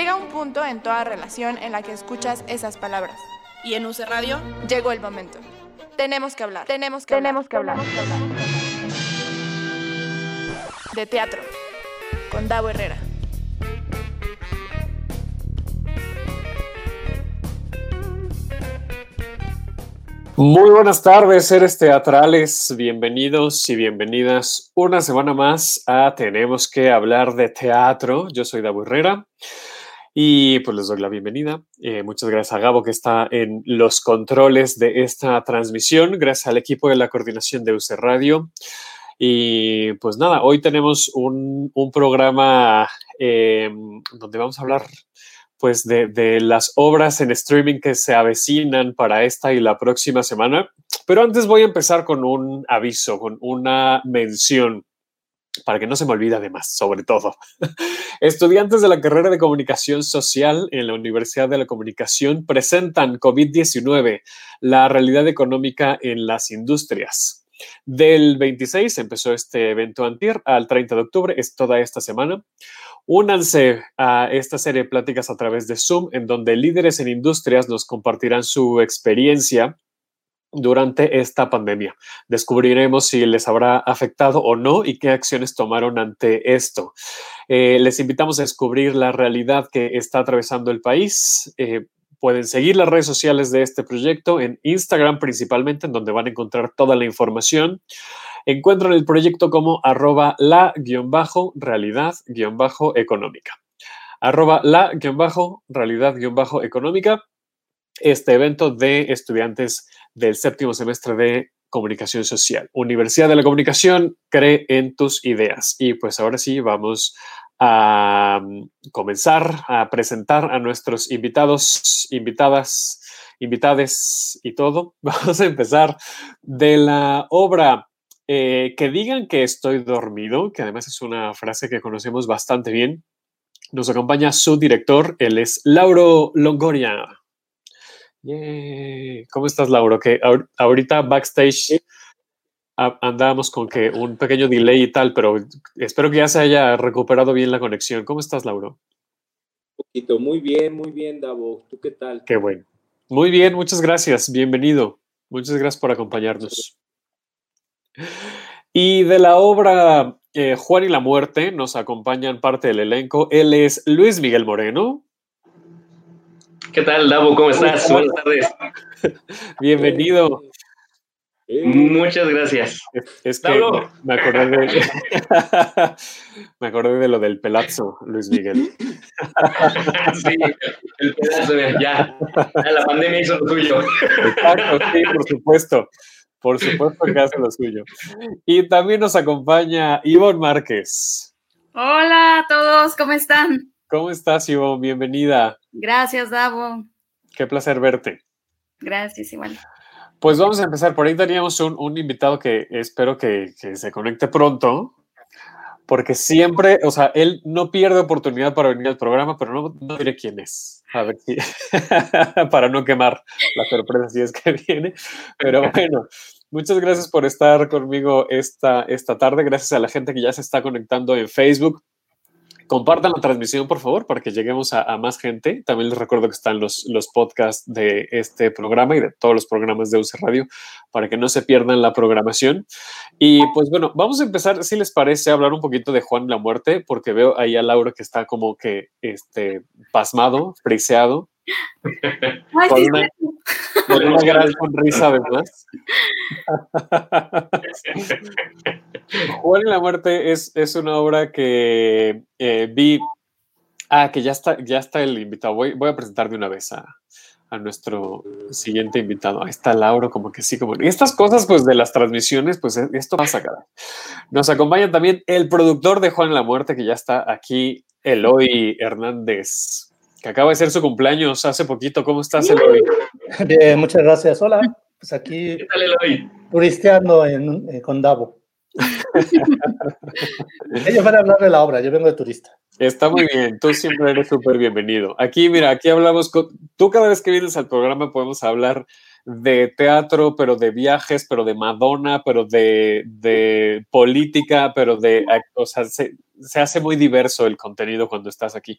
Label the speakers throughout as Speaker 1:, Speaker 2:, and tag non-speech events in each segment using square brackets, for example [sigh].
Speaker 1: Llega un punto en toda relación en la que escuchas esas palabras.
Speaker 2: Y en UC Radio
Speaker 1: llegó el momento. Tenemos que hablar. Tenemos que tenemos hablar. Que hablar. De teatro. Con Davo Herrera.
Speaker 3: Muy buenas tardes, seres teatrales. Bienvenidos y bienvenidas una semana más a Tenemos que hablar de teatro. Yo soy Davo Herrera y pues les doy la bienvenida. Eh, muchas gracias a Gabo que está en los controles de esta transmisión. Gracias al equipo de la coordinación de UC Radio. Y pues nada, hoy tenemos un, programa eh, donde vamos a hablar pues de, las obras en streaming que se avecinan para esta y la próxima semana. Pero antes voy a empezar con un aviso, con una mención para que no se me olvide además, sobre todo. [laughs] Estudiantes de la carrera de comunicación social en la Universidad de la Comunicación presentan COVID-19, la realidad económica en las industrias. Del 26 empezó este evento antier al 30 de octubre, es toda esta semana. Únanse a esta serie de pláticas a través de Zoom, en donde líderes en industrias nos compartirán su experiencia durante esta pandemia. Descubriremos si les habrá afectado o no y qué acciones tomaron ante esto. Eh, les invitamos a descubrir la realidad que está atravesando el país. Eh, pueden seguir las redes sociales de este proyecto en Instagram principalmente, en donde van a encontrar toda la información. Encuentran el proyecto como arroba la-realidad-económica. Arroba la-realidad-económica. Este evento de estudiantes del séptimo semestre de comunicación social. Universidad de la Comunicación, cree en tus ideas. Y pues ahora sí, vamos a mm, comenzar a presentar a nuestros invitados, invitadas, invitades y todo. [laughs] Vamos a empezar de la obra eh, que digan que estoy dormido, que además es una frase que conocemos bastante bien. Nos acompaña su director, él es Lauro Longoria. ¿Cómo estás, Lauro? Que ahorita backstage andábamos con que un pequeño delay y tal, pero espero que ya se haya recuperado bien la conexión. ¿Cómo estás, Lauro?
Speaker 4: Un poquito, muy bien, muy bien, Davo. ¿Tú qué tal?
Speaker 3: Qué bueno. Muy bien, muchas gracias. Bienvenido. Muchas gracias por acompañarnos. Y de la obra eh, Juan y la Muerte nos acompañan parte del elenco. Él es Luis Miguel Moreno.
Speaker 5: ¿Qué tal, Davo? ¿Cómo estás? Buenas tardes.
Speaker 3: Bienvenido.
Speaker 5: Muchas gracias.
Speaker 3: Es, que me acordé de [laughs] me acordé de lo del pelazo, Luis Miguel. [laughs]
Speaker 5: sí, el pelazo, ya. La pandemia hizo lo suyo.
Speaker 3: Exacto, sí, por supuesto. Por supuesto que hace lo suyo. Y también nos acompaña Ivonne Márquez.
Speaker 6: Hola a todos, ¿cómo están?
Speaker 3: ¿Cómo estás, Ivonne? Bienvenida.
Speaker 6: Gracias, Davo.
Speaker 3: Qué placer verte.
Speaker 6: Gracias, igual.
Speaker 3: Pues vamos a empezar. Por ahí teníamos un, invitado que espero que, se conecte pronto, porque siempre, o sea, él no pierde oportunidad para venir al programa, pero no, no diré quién es. A ver si, [laughs] para no quemar la sorpresa si es que viene. Pero bueno, muchas gracias por estar conmigo esta, esta tarde. Gracias a la gente que ya se está conectando en Facebook. Compartan la transmisión, por favor, para que lleguemos a, más gente. También les recuerdo que están los, los podcasts de este programa y de todos los programas de UC Radio para que no se pierdan la programación. Y pues bueno, vamos a empezar, si les parece, a hablar un poquito de Juan la Muerte, porque veo ahí a Laura que está como que este, pasmado, friseado. [laughs] con, una, gran sonrisa además. [laughs] Juan y la muerte es, es una obra que eh, vi. Ah, que ya está, ya está el invitado. Voy, voy a presentar de una vez a, a nuestro siguiente invitado. Ahí está Lauro, como que sí, como. Y estas cosas, pues, de las transmisiones, pues e, esto pasa acá. Nos acompaña también el productor de Juan la Muerte, que ya está aquí, Eloy Hernández que acaba de ser su cumpleaños hace poquito. ¿Cómo estás, Eloy?
Speaker 7: Bien, muchas gracias. Hola, pues aquí ¿Qué tal, Eloy? turisteando en, eh, con Davo. [laughs] Ellos van a hablar de la obra, yo vengo de turista.
Speaker 3: Está muy bien, tú siempre eres súper bienvenido. Aquí, mira, aquí hablamos con... Tú cada vez que vienes al programa podemos hablar de teatro, pero de viajes, pero de Madonna, pero de, de política, pero de... O sea, se, se hace muy diverso el contenido cuando estás aquí.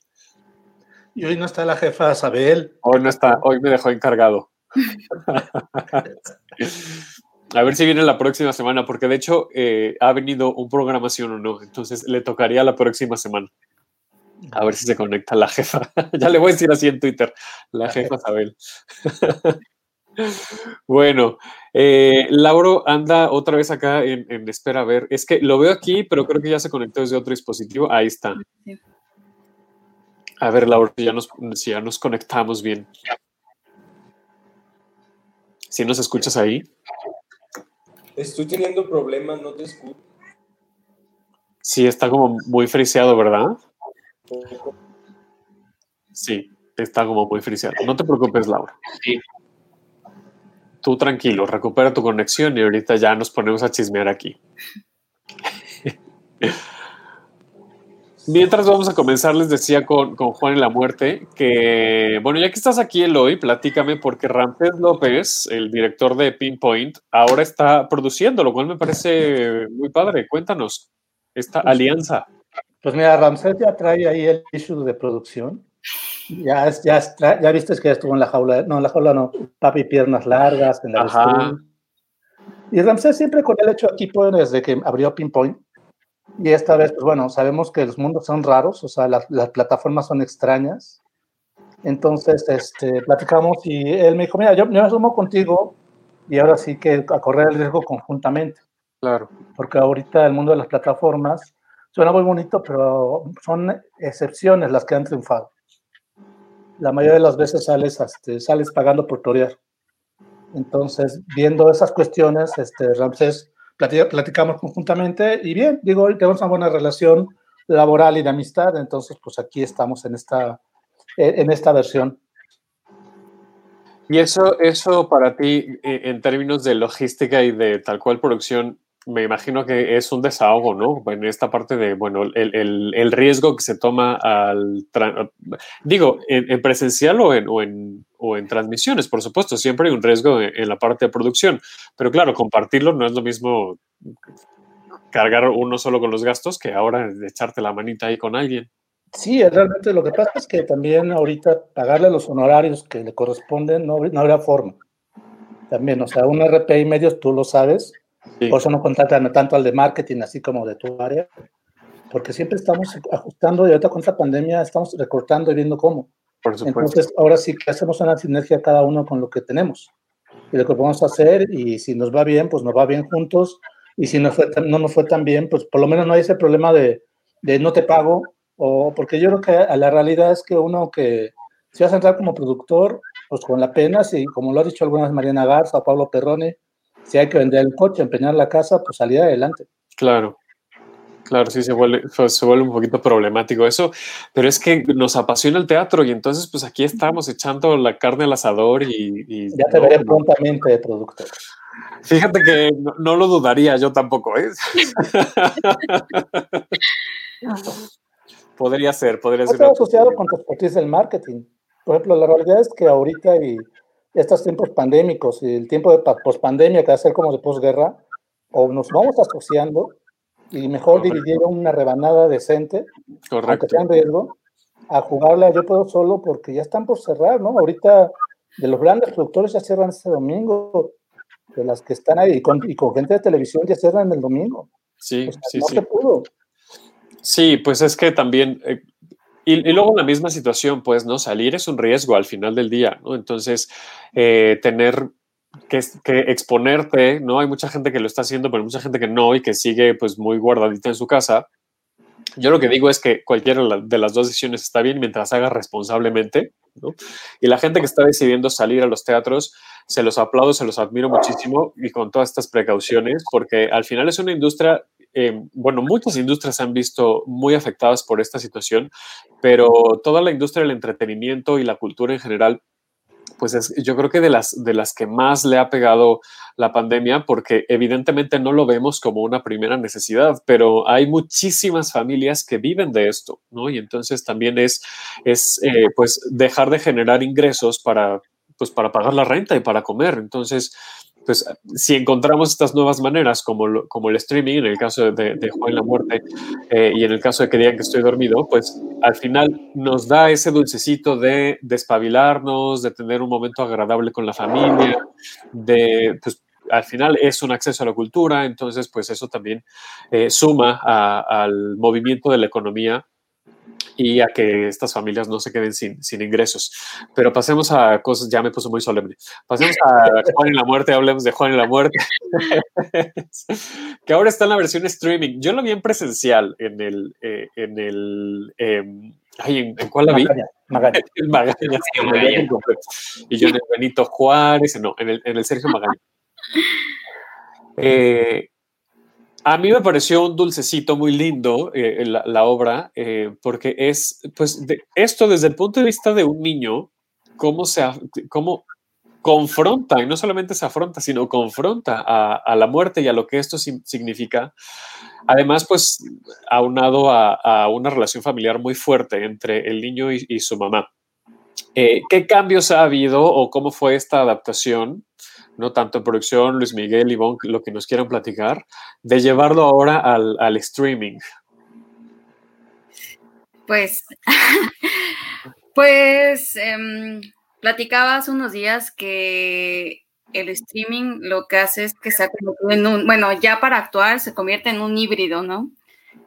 Speaker 7: Y hoy no está la jefa Sabel.
Speaker 3: Hoy no está, hoy me dejó encargado. [laughs] A ver si viene la próxima semana, porque de hecho eh, ha venido un programación o no, entonces le tocaría la próxima semana. A ver si se conecta la jefa. [laughs] ya le voy a decir así en Twitter, la jefa Sabel. [laughs] bueno, eh, Lauro anda otra vez acá en, en, espera a ver. Es que lo veo aquí, pero creo que ya se conectó desde otro dispositivo. Ahí está. A ver, Lauro, si ya nos, si ya nos conectamos bien. Si nos escuchas ahí.
Speaker 4: Estoy teniendo problemas, no te escucho.
Speaker 3: Sí, está como muy friseado, ¿verdad? Sí, está como muy friseado. No te preocupes, Laura.
Speaker 5: Sí.
Speaker 3: Tú tranquilo, recupera tu conexión y ahorita ya nos ponemos a chismear aquí. [laughs] Mientras vamos a comenzar, les decía con, con, Juan y la muerte que, bueno, ya que estás aquí, Eloy, platícame, porque Ramsés López, el director de Pinpoint, ahora está produciendo, lo cual me parece muy padre. Cuéntanos esta
Speaker 7: pues,
Speaker 3: alianza.
Speaker 7: Pues mira, Ramsés ya trae ahí el issue de producción. Ya, es, ya, es, ya viste que estuvo en la jaula, no, en la jaula no, papi piernas largas, en la. Y Ramsés siempre con el hecho aquí, pues, desde que abrió Pinpoint, y esta vez, pues bueno, sabemos que los mundos son raros, o sea, las, las plataformas son extrañas. Entonces, este, platicamos y él me dijo, mira, yo, yo me sumo contigo y ahora sí que a correr el riesgo conjuntamente.
Speaker 3: Claro.
Speaker 7: Porque ahorita el mundo de las plataformas suena muy bonito, pero son excepciones las que han triunfado. La mayoría de las veces sales, este, sales pagando por torear. Entonces, viendo esas cuestiones, este, Ramsés platicamos conjuntamente y bien, digo, tenemos una buena relación laboral y de amistad, entonces pues aquí estamos en esta, en esta versión.
Speaker 3: Y eso, eso para ti, en términos de logística y de tal cual producción, me imagino que es un desahogo, ¿no? En esta parte de, bueno, el, el, el riesgo que se toma al, digo, en, en presencial o en, o en, o, en, transmisiones, por supuesto, siempre hay un riesgo en, la parte de producción, pero claro, compartirlo no es lo mismo cargar uno solo con los gastos que ahora echarte la manita ahí con alguien.
Speaker 7: Sí, realmente lo que pasa es que también ahorita pagarle los honorarios que le corresponden no, no habrá forma. También, o sea, un RP y medios, tú lo sabes, Sí. Por eso no contratan tanto al de marketing, así como de tu área, porque siempre estamos ajustando y ahorita con esta pandemia estamos recortando y viendo cómo.
Speaker 3: Por supuesto.
Speaker 7: Entonces, ahora sí que hacemos una sinergia cada uno con lo que tenemos y lo que podemos hacer y si nos va bien, pues nos va bien juntos y si no, fue, no nos fue tan bien, pues por lo menos no hay ese problema de, de no te pago o porque yo creo que la realidad es que uno que si vas a entrar como productor, pues con la pena, si como lo ha dicho alguna vez Mariana Garza o Pablo Perrone, si hay que vender el coche, empeñar la casa, pues salir adelante.
Speaker 3: Claro, claro, sí se vuelve, se vuelve un poquito problemático eso, pero es que nos apasiona el teatro y entonces pues aquí estamos echando la carne al asador y... y
Speaker 7: ya te no, veré prontamente de productor.
Speaker 3: Fíjate que no, no, lo dudaría yo tampoco, ¿eh? [laughs] podría ser, podría ser.
Speaker 7: Asociado con tu expertise del marketing. Por ejemplo, la realidad es que ahorita y estos tiempos pandémicos y el tiempo de pospandemia que va a ser como de posguerra, o nos vamos asociando y mejor dividir una rebanada decente,
Speaker 3: Correcto.
Speaker 7: aunque sea en riesgo, a jugarla yo puedo solo porque ya están por cerrar, ¿no? Ahorita de los grandes productores ya cierran este domingo, de las que están ahí, y con, y con gente de televisión ya cierran el domingo.
Speaker 3: Sí,
Speaker 7: o sea,
Speaker 3: sí,
Speaker 7: no
Speaker 3: sí.
Speaker 7: se pudo.
Speaker 3: Sí, pues es que también, eh, y, y, luego la misma situación, pues, ¿no? Salir es un riesgo al final del día, ¿no? Entonces, eh, tener que, que, exponerte, ¿no? Hay mucha gente que lo está haciendo, pero mucha gente que no y que sigue, pues, muy guardadita en su casa. Yo lo que digo es que cualquiera de las dos decisiones está bien mientras haga responsablemente, ¿no? Y la gente que está decidiendo salir a los teatros, se los aplaudo, se los admiro muchísimo y con todas estas precauciones, porque al final es una industria eh, bueno, muchas industrias se han visto muy afectadas por esta situación, pero toda la industria del entretenimiento y la cultura en general, pues es, yo creo que de las, de las que más le ha pegado la pandemia, porque evidentemente no lo vemos como una primera necesidad, pero hay muchísimas familias que viven de esto, ¿no? Y entonces también es, es eh, pues dejar de generar ingresos para, pues para pagar la renta y para comer. Entonces, pues si encontramos estas nuevas maneras, como, como el streaming, en el caso de, de Juan la Muerte, eh, y en el caso de que digan que estoy dormido, pues al final nos da ese dulcecito de despabilarnos, de tener un momento agradable con la familia, de, pues al final es un acceso a la cultura, entonces pues eso también eh, suma al movimiento de la economía y a que estas familias no se queden sin, sin, ingresos. Pero pasemos a cosas, ya me puso muy solemne. Pasemos a Juan en la muerte, hablemos de Juan en la muerte, [laughs] que ahora está en la versión streaming. Yo lo vi en presencial en el, eh, en el, eh, ay, ¿en, cuál la vi?
Speaker 7: Magaña. [laughs]
Speaker 3: El Magaña. Y yo en el Benito Juárez, no, en el, en el Sergio Magaña. [laughs] Eh, a mí me pareció un dulcecito muy lindo eh, la, la, obra, eh, porque es, pues, de, esto desde el punto de vista de un niño, cómo se, cómo confronta, y no solamente se afronta, sino confronta a, la muerte y a lo que esto significa. Además, pues, aunado a, a, una relación familiar muy fuerte entre el niño y, y su mamá. Eh, ¿Qué cambios ha habido o cómo fue esta adaptación? No tanto en producción, Luis Miguel, Ivonne, lo que nos quieran platicar, de llevarlo ahora al, al streaming.
Speaker 6: Pues, [laughs] pues eh, platicaba unos días que el streaming lo que hace es que se ha convertido en un, bueno, ya para actuar se convierte en un híbrido, ¿no?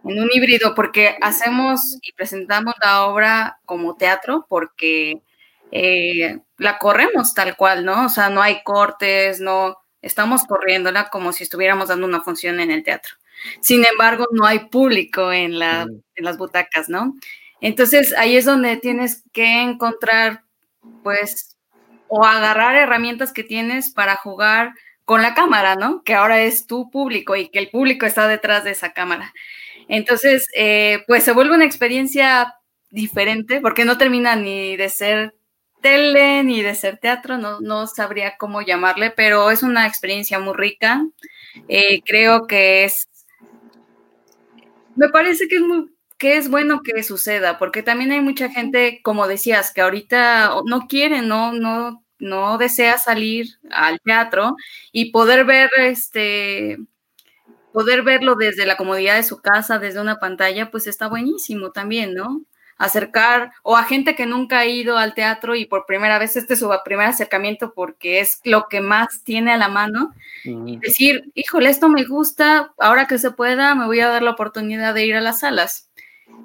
Speaker 6: En un híbrido porque hacemos y presentamos la obra como teatro porque eh, la corremos tal cual, ¿no? O sea, no hay cortes, no estamos corriéndola como si estuviéramos dando una función en el teatro. Sin embargo, no hay público en, la, en las butacas, ¿no? Entonces, ahí es donde tienes que encontrar, pues, o agarrar herramientas que tienes para jugar con la cámara, ¿no? Que ahora es tu público y que el público está detrás de esa cámara. Entonces, eh, pues se vuelve una experiencia diferente porque no termina ni de ser tele ni de ser teatro, no, no sabría cómo llamarle, pero es una experiencia muy rica. Eh, creo que es, me parece que es muy, que es bueno que suceda, porque también hay mucha gente, como decías, que ahorita no quiere, no, no, no desea salir al teatro y poder ver este poder verlo desde la comodidad de su casa, desde una pantalla, pues está buenísimo también, ¿no? Acercar o a gente que nunca ha ido al teatro y por primera vez este es su primer acercamiento porque es lo que más tiene a la mano y decir, híjole, esto me gusta, ahora que se pueda me voy a dar la oportunidad de ir a las salas.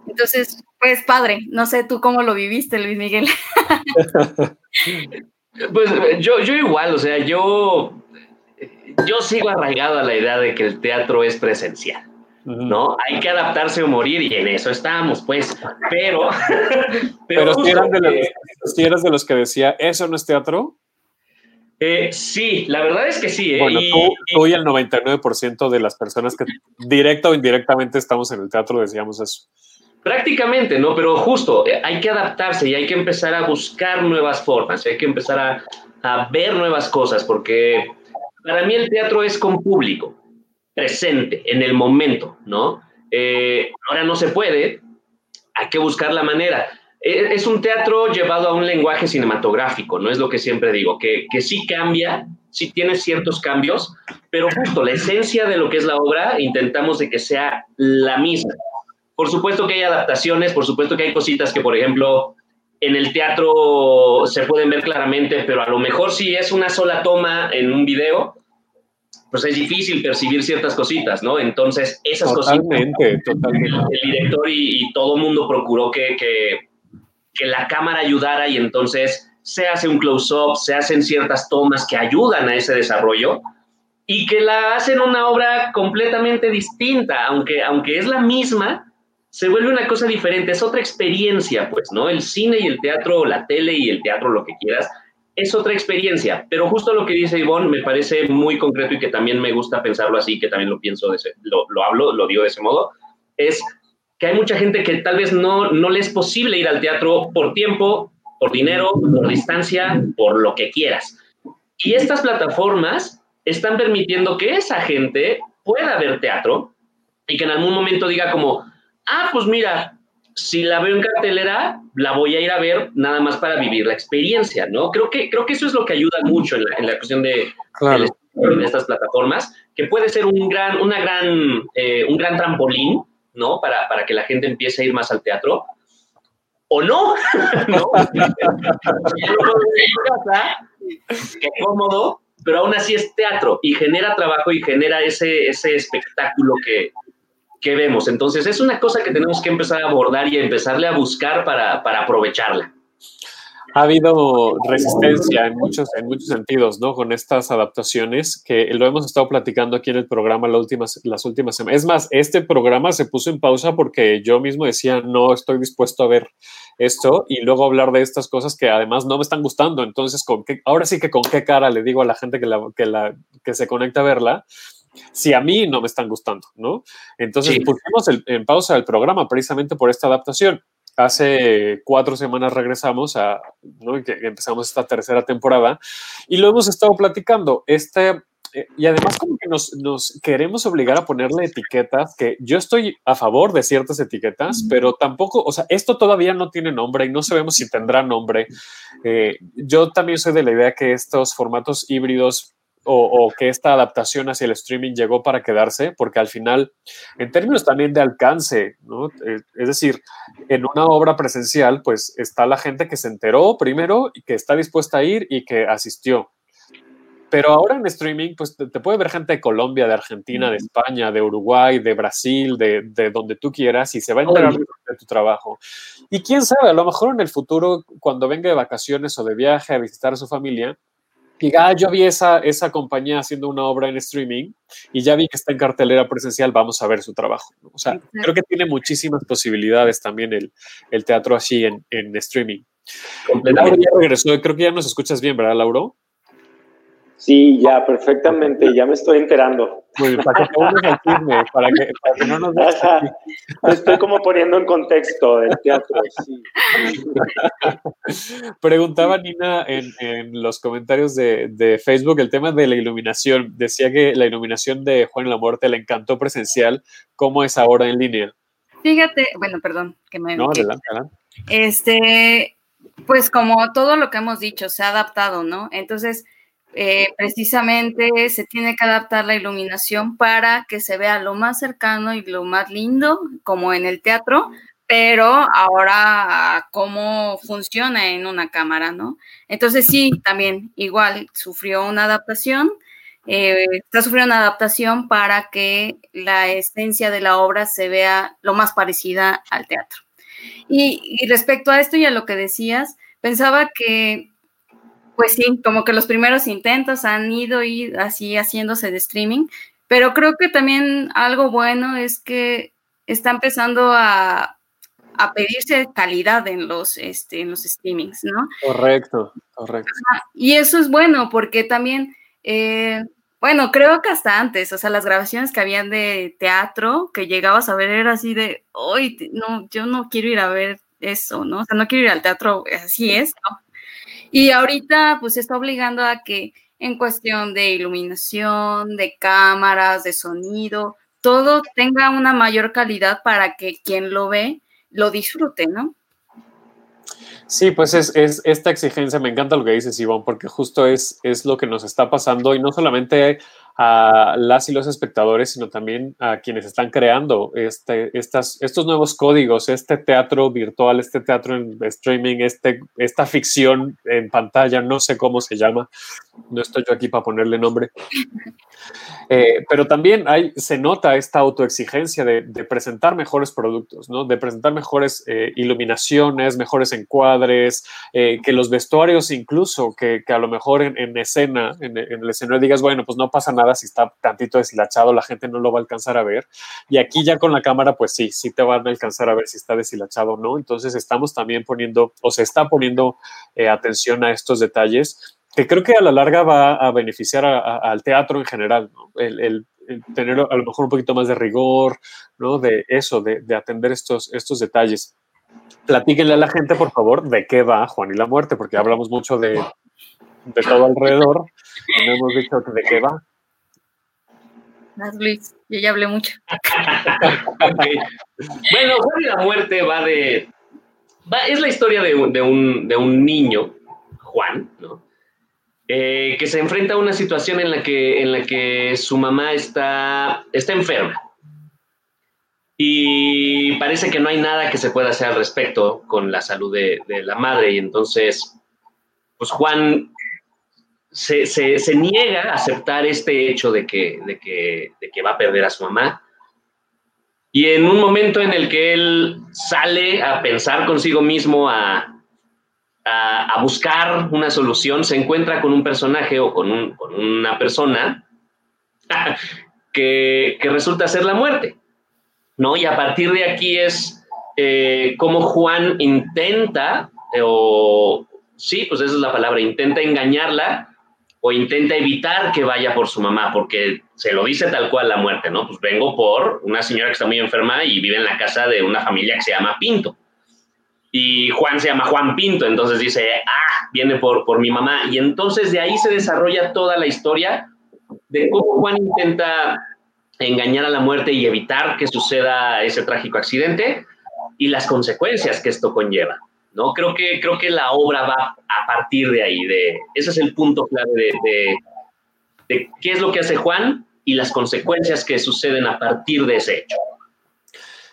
Speaker 6: Entonces, pues padre, no sé tú cómo lo viviste, Luis Miguel. [laughs]
Speaker 5: pues yo, yo igual, o sea, yo, yo sigo arraigado a la idea de que el teatro es presencial. ¿No? Hay que adaptarse o morir y en eso estamos, pues. Pero. [laughs]
Speaker 3: pero, pero si, eran de los, si, eras de los que decía, ¿eso no es teatro?
Speaker 5: Eh, sí, la verdad es que sí. ¿eh?
Speaker 3: Bueno, tú, tú, y el 99% de las personas que directa o indirectamente estamos en el teatro decíamos eso.
Speaker 5: Prácticamente, ¿no? Pero justo, eh, hay que adaptarse y hay que empezar a buscar nuevas formas, hay que empezar a, a ver nuevas cosas, porque para mí el teatro es con público presente, en el momento, ¿no? Eh, ahora no se puede, hay que buscar la manera. Eh, es un teatro llevado a un lenguaje cinematográfico, ¿no? Es lo que siempre digo, que, que sí cambia, sí tiene ciertos cambios, pero justo la esencia de lo que es la obra intentamos de que sea la misma. Por supuesto que hay adaptaciones, por supuesto que hay cositas que, por ejemplo, en el teatro se pueden ver claramente, pero a lo mejor si es una sola toma en un video, pues es difícil percibir ciertas cositas, ¿no? Entonces, esas
Speaker 3: totalmente,
Speaker 5: cositas.
Speaker 3: Totalmente,
Speaker 5: El director y, y todo el mundo procuró que, que, que, la cámara ayudara y entonces se hace un close-up, se hacen ciertas tomas que ayudan a ese desarrollo y que la hacen una obra completamente distinta, aunque, aunque es la misma, se vuelve una cosa diferente, es otra experiencia, pues, ¿no? El cine y el teatro, la tele y el teatro, lo que quieras, es otra experiencia, pero justo lo que dice Ivonne me parece muy concreto y que también me gusta pensarlo así, que también lo pienso, de ese, lo, lo, hablo, lo digo de ese modo, es que hay mucha gente que tal vez no, no le es posible ir al teatro por tiempo, por dinero, por distancia, por lo que quieras. Y estas plataformas están permitiendo que esa gente pueda ver teatro y que en algún momento diga como, ah, pues mira, si la veo en cartelera, la voy a ir a ver nada más para vivir la experiencia, ¿no? Creo que, creo que eso es lo que ayuda mucho en la, en la cuestión de...
Speaker 3: Claro.
Speaker 5: en estas plataformas, que puede ser un gran, una gran, eh, un gran trampolín, ¿no? Para, para que la gente empiece a ir más al teatro. O no, [laughs] ¿no? Qué cómodo, pero aún así es teatro y genera trabajo y genera ese, ese espectáculo que, que vemos. Entonces es una cosa que tenemos que empezar a abordar y empezarle a buscar para, para aprovecharla
Speaker 3: ha habido resistencia en muchos, en muchos sentidos, ¿no? Con estas adaptaciones que lo hemos estado platicando aquí en el programa las últimas, las últimas semanas. Es más, este programa se puso en pausa porque yo mismo decía, no estoy dispuesto a ver esto y luego hablar de estas cosas que además no me están gustando. Entonces, ¿con qué, ahora sí que con qué cara le digo a la gente que, la, que, la, que se conecta a verla si a mí no me están gustando, ¿no? Entonces pusimos en pausa el programa precisamente por esta adaptación hace cuatro semanas regresamos a, ¿no? empezamos esta tercera temporada y lo hemos estado platicando. Este, eh, y además como que nos, nos, queremos obligar a ponerle etiquetas, que yo estoy a favor de ciertas etiquetas, pero tampoco, o sea, esto todavía no tiene nombre y no sabemos si tendrá nombre. Eh, yo también soy de la idea que estos formatos híbridos o, que esta adaptación hacia el streaming llegó para quedarse, porque al final, en términos también de alcance, ¿no? Eh, es decir, en una obra presencial, pues está la gente que se enteró primero y que está dispuesta a ir y que asistió. Pero ahora en streaming, pues te, puede ver gente de Colombia, de Argentina, de España, de Uruguay, de Brasil, de, de donde tú quieras y se va a enterar de tu trabajo. Y quién sabe, a lo mejor en el futuro, cuando venga de vacaciones o de viaje a visitar a su familia, diga, ah, yo vi esa, esa compañía haciendo una obra en streaming y ya vi que está en cartelera presencial, vamos a ver su trabajo. O sea, creo que tiene muchísimas posibilidades también el, el teatro así en, en streaming. Lauro ya regresó, creo que ya nos escuchas bien, ¿verdad, Lauro?
Speaker 2: Sí, ya, perfectamente, ya me estoy enterando.
Speaker 3: Muy bien, para que te para que, para que no nos
Speaker 2: Me estoy como poniendo en contexto el teatro, sí.
Speaker 3: Preguntaba Nina en, en los comentarios de, de, Facebook el tema de la iluminación. Decía que la iluminación de Juan la Muerte le encantó presencial. ¿Cómo es ahora en línea?
Speaker 6: Fíjate, bueno, perdón, que me...
Speaker 3: No, adelante, adelante.
Speaker 6: Este, pues como todo lo que hemos dicho, se ha adaptado, ¿no? Entonces eh, precisamente se tiene que adaptar la iluminación para que se vea lo más cercano y lo más lindo, como en el teatro, pero ahora cómo funciona en una cámara, ¿no? Entonces sí, también igual sufrió una adaptación, eh, está sufriendo una adaptación para que la esencia de la obra se vea lo más parecida al teatro. Y, y respecto a esto y a lo que decías, pensaba que pues sí, como que los primeros intentos han ido y así haciéndose de streaming, pero creo que también algo bueno es que está empezando a, pedirse calidad en los, este, en los streamings, ¿no?
Speaker 3: Correcto, correcto.
Speaker 6: y eso es bueno porque también, eh, bueno, creo que hasta antes, o sea, las grabaciones que habían de teatro que llegabas a ver era así de, hoy, no, yo no quiero ir a ver eso, ¿no? O sea, no quiero ir al teatro, así es, ¿no? Y ahorita pues está obligando a que en cuestión de iluminación, de cámaras, de sonido, todo tenga una mayor calidad para que quien lo ve lo disfrute, ¿no?
Speaker 3: Sí, pues es, es, esta exigencia, me encanta lo que dices, Iván, porque justo es, es lo que nos está pasando y no solamente a las y los espectadores, sino también a quienes están creando este, estos nuevos códigos, este teatro virtual, este teatro en streaming, este, esta ficción en pantalla, no sé cómo se llama, no estoy yo aquí para ponerle nombre. Eh, pero también hay, se nota esta autoexigencia de, presentar mejores productos, de presentar mejores eh, iluminaciones, mejores encuadres, eh, que los vestuarios incluso, que, a lo mejor en, en escena, en, en el escenario digas, bueno, pues no pasa nada si está tantito deshilachado, la gente no lo va a alcanzar a ver. Y aquí ya con la cámara, pues sí, sí te van a alcanzar a ver si está deshilachado o no. Entonces estamos también poniendo, o se está poniendo eh, atención a estos detalles que creo que a la larga va a beneficiar al teatro en general, el, tener a lo mejor un poquito más de rigor, ¿no? De eso, de, atender estos, estos detalles. Platíquenle a la gente, por favor, de qué va Juan y la muerte, porque hablamos mucho de, de todo alrededor, no hemos dicho de qué va.
Speaker 6: Luis, yo ya hablé mucho.
Speaker 5: Bueno, Juan y la muerte va de. Es la historia de un, de, un, de un niño, Juan, ¿no? eh, que se enfrenta a una situación en la que, en la que su mamá está, está enferma. Y parece que no hay nada que se pueda hacer al respecto con la salud de, de la madre. Y entonces, pues Juan se, niega a aceptar este hecho de que, de, que, va a perder a su mamá. Y en un momento en el que él sale a pensar consigo mismo, a, a, buscar una solución, se encuentra con un personaje o con, un, con una persona [laughs] que, resulta ser la muerte. ¿no? Y a partir de aquí es eh, cómo Juan intenta, eh, o sí, pues esa es la palabra, intenta engañarla o intenta evitar que vaya por su mamá, porque se lo dice tal cual la muerte, ¿no? Pues vengo por una señora que está muy enferma y vive en la casa de una familia que se llama Pinto. Y Juan se llama Juan Pinto, entonces dice, ah, viene por, por mi mamá. Y entonces de ahí se desarrolla toda la historia de cómo Juan intenta engañar a la muerte y evitar que suceda ese trágico accidente y las consecuencias que esto conlleva. ¿No? Creo, que, creo que la obra va a partir de ahí, de, ese es el punto clave de, qué es lo que hace Juan y las consecuencias que suceden a partir de ese hecho.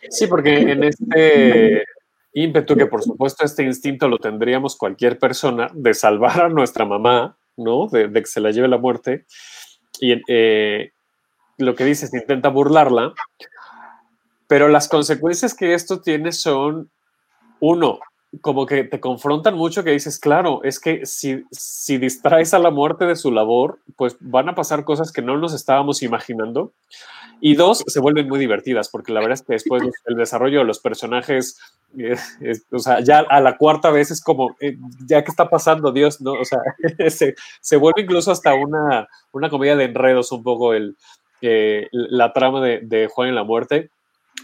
Speaker 3: Sí, porque en este ímpetu, que por supuesto este instinto lo tendríamos cualquier persona, de salvar a nuestra mamá, ¿no? De, de que se la lleve la muerte, y eh, lo que dices, intenta burlarla, pero las consecuencias que esto tiene son, uno, como que te confrontan mucho que dices, claro, es que si, si distraes a la muerte de su labor, pues van a pasar cosas que no nos estábamos imaginando. Y dos, se vuelven muy divertidas, porque la verdad es que después el desarrollo de los personajes, eh, es, o sea, ya a la cuarta vez es como, eh, ya que está pasando, Dios, ¿no? O sea, [laughs] se, se, vuelve incluso hasta una, una comedia de enredos un poco el, eh, la trama de, de, Juan en la muerte.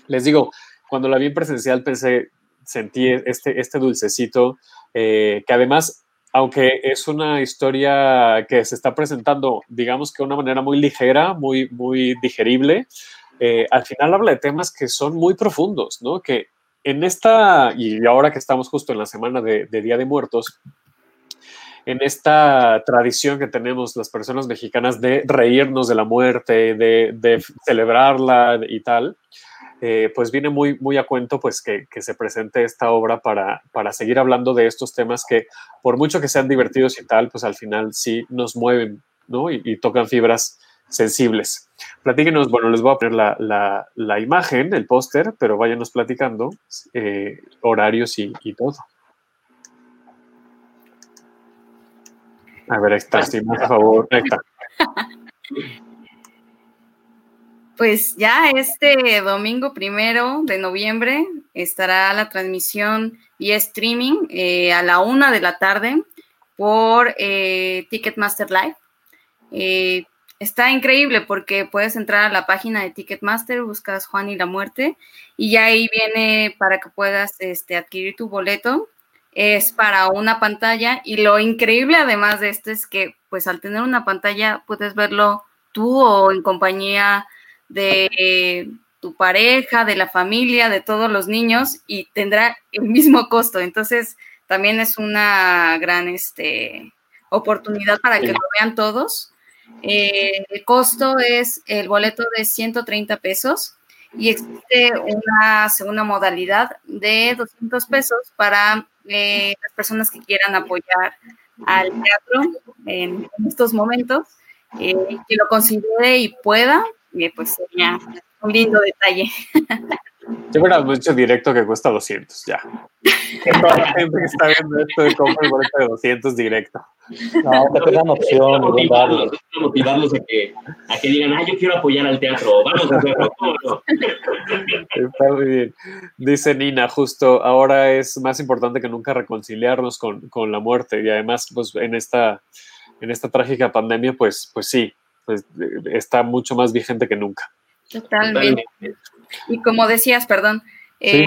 Speaker 3: Les digo, cuando la vi en presencial pensé, sentí este, este dulcecito, eh, que además, aunque es una historia que se está presentando, digamos que de una manera muy ligera, muy, muy digerible, eh, al final habla de temas que son muy profundos, ¿no? Que en esta, y ahora que estamos justo en la semana de, Día de Muertos, en esta tradición que tenemos las personas mexicanas de reírnos de la muerte, de, de celebrarla y tal, eh, pues viene muy, muy a cuento pues que, que, se presente esta obra para, para seguir hablando de estos temas que por mucho que sean divertidos y tal, pues al final sí nos mueven, ¿no? Y, y tocan fibras sensibles. Platíquenos, bueno, les voy a poner la, la, la imagen, el póster, pero váyanos platicando eh, horarios y, y todo. A ver, ahí está, sí, por favor. Ahí está. [laughs]
Speaker 6: Pues ya este domingo primero de noviembre estará la transmisión vía streaming eh, a la una de la tarde por eh, Ticketmaster Live. Eh, está increíble porque puedes entrar a la página de Ticketmaster, buscas Juan y la muerte y ya ahí viene para que puedas este, adquirir tu boleto es para una pantalla y lo increíble además de esto es que pues al tener una pantalla puedes verlo tú o en compañía de tu pareja, de la familia, de todos los niños y tendrá el mismo costo. Entonces también es una gran este, oportunidad para que lo vean todos. Eh, el costo es el boleto de 130 pesos y existe una segunda modalidad de 200 pesos para eh, las personas que quieran apoyar al teatro en, en estos momentos, eh, que lo considere y pueda, eh, pues sería un lindo detalle. [laughs]
Speaker 3: Yo hubiera hecho directo que cuesta 200, ya. Que toda la gente que está viendo esto de compra el boleto de 200 directo.
Speaker 7: No, que tengan opción.
Speaker 5: Motivarlos, motivarlos a que, a que digan, ah, yo quiero apoyar al teatro, vamos a hacerlo.
Speaker 3: Está muy bien. Dice Nina, justo ahora es más importante que nunca reconciliarnos con, con la muerte y además, pues en esta, en esta trágica pandemia, pues, pues sí, pues, está mucho más vigente que nunca.
Speaker 6: Totalmente. Y como decías, perdón. Eh.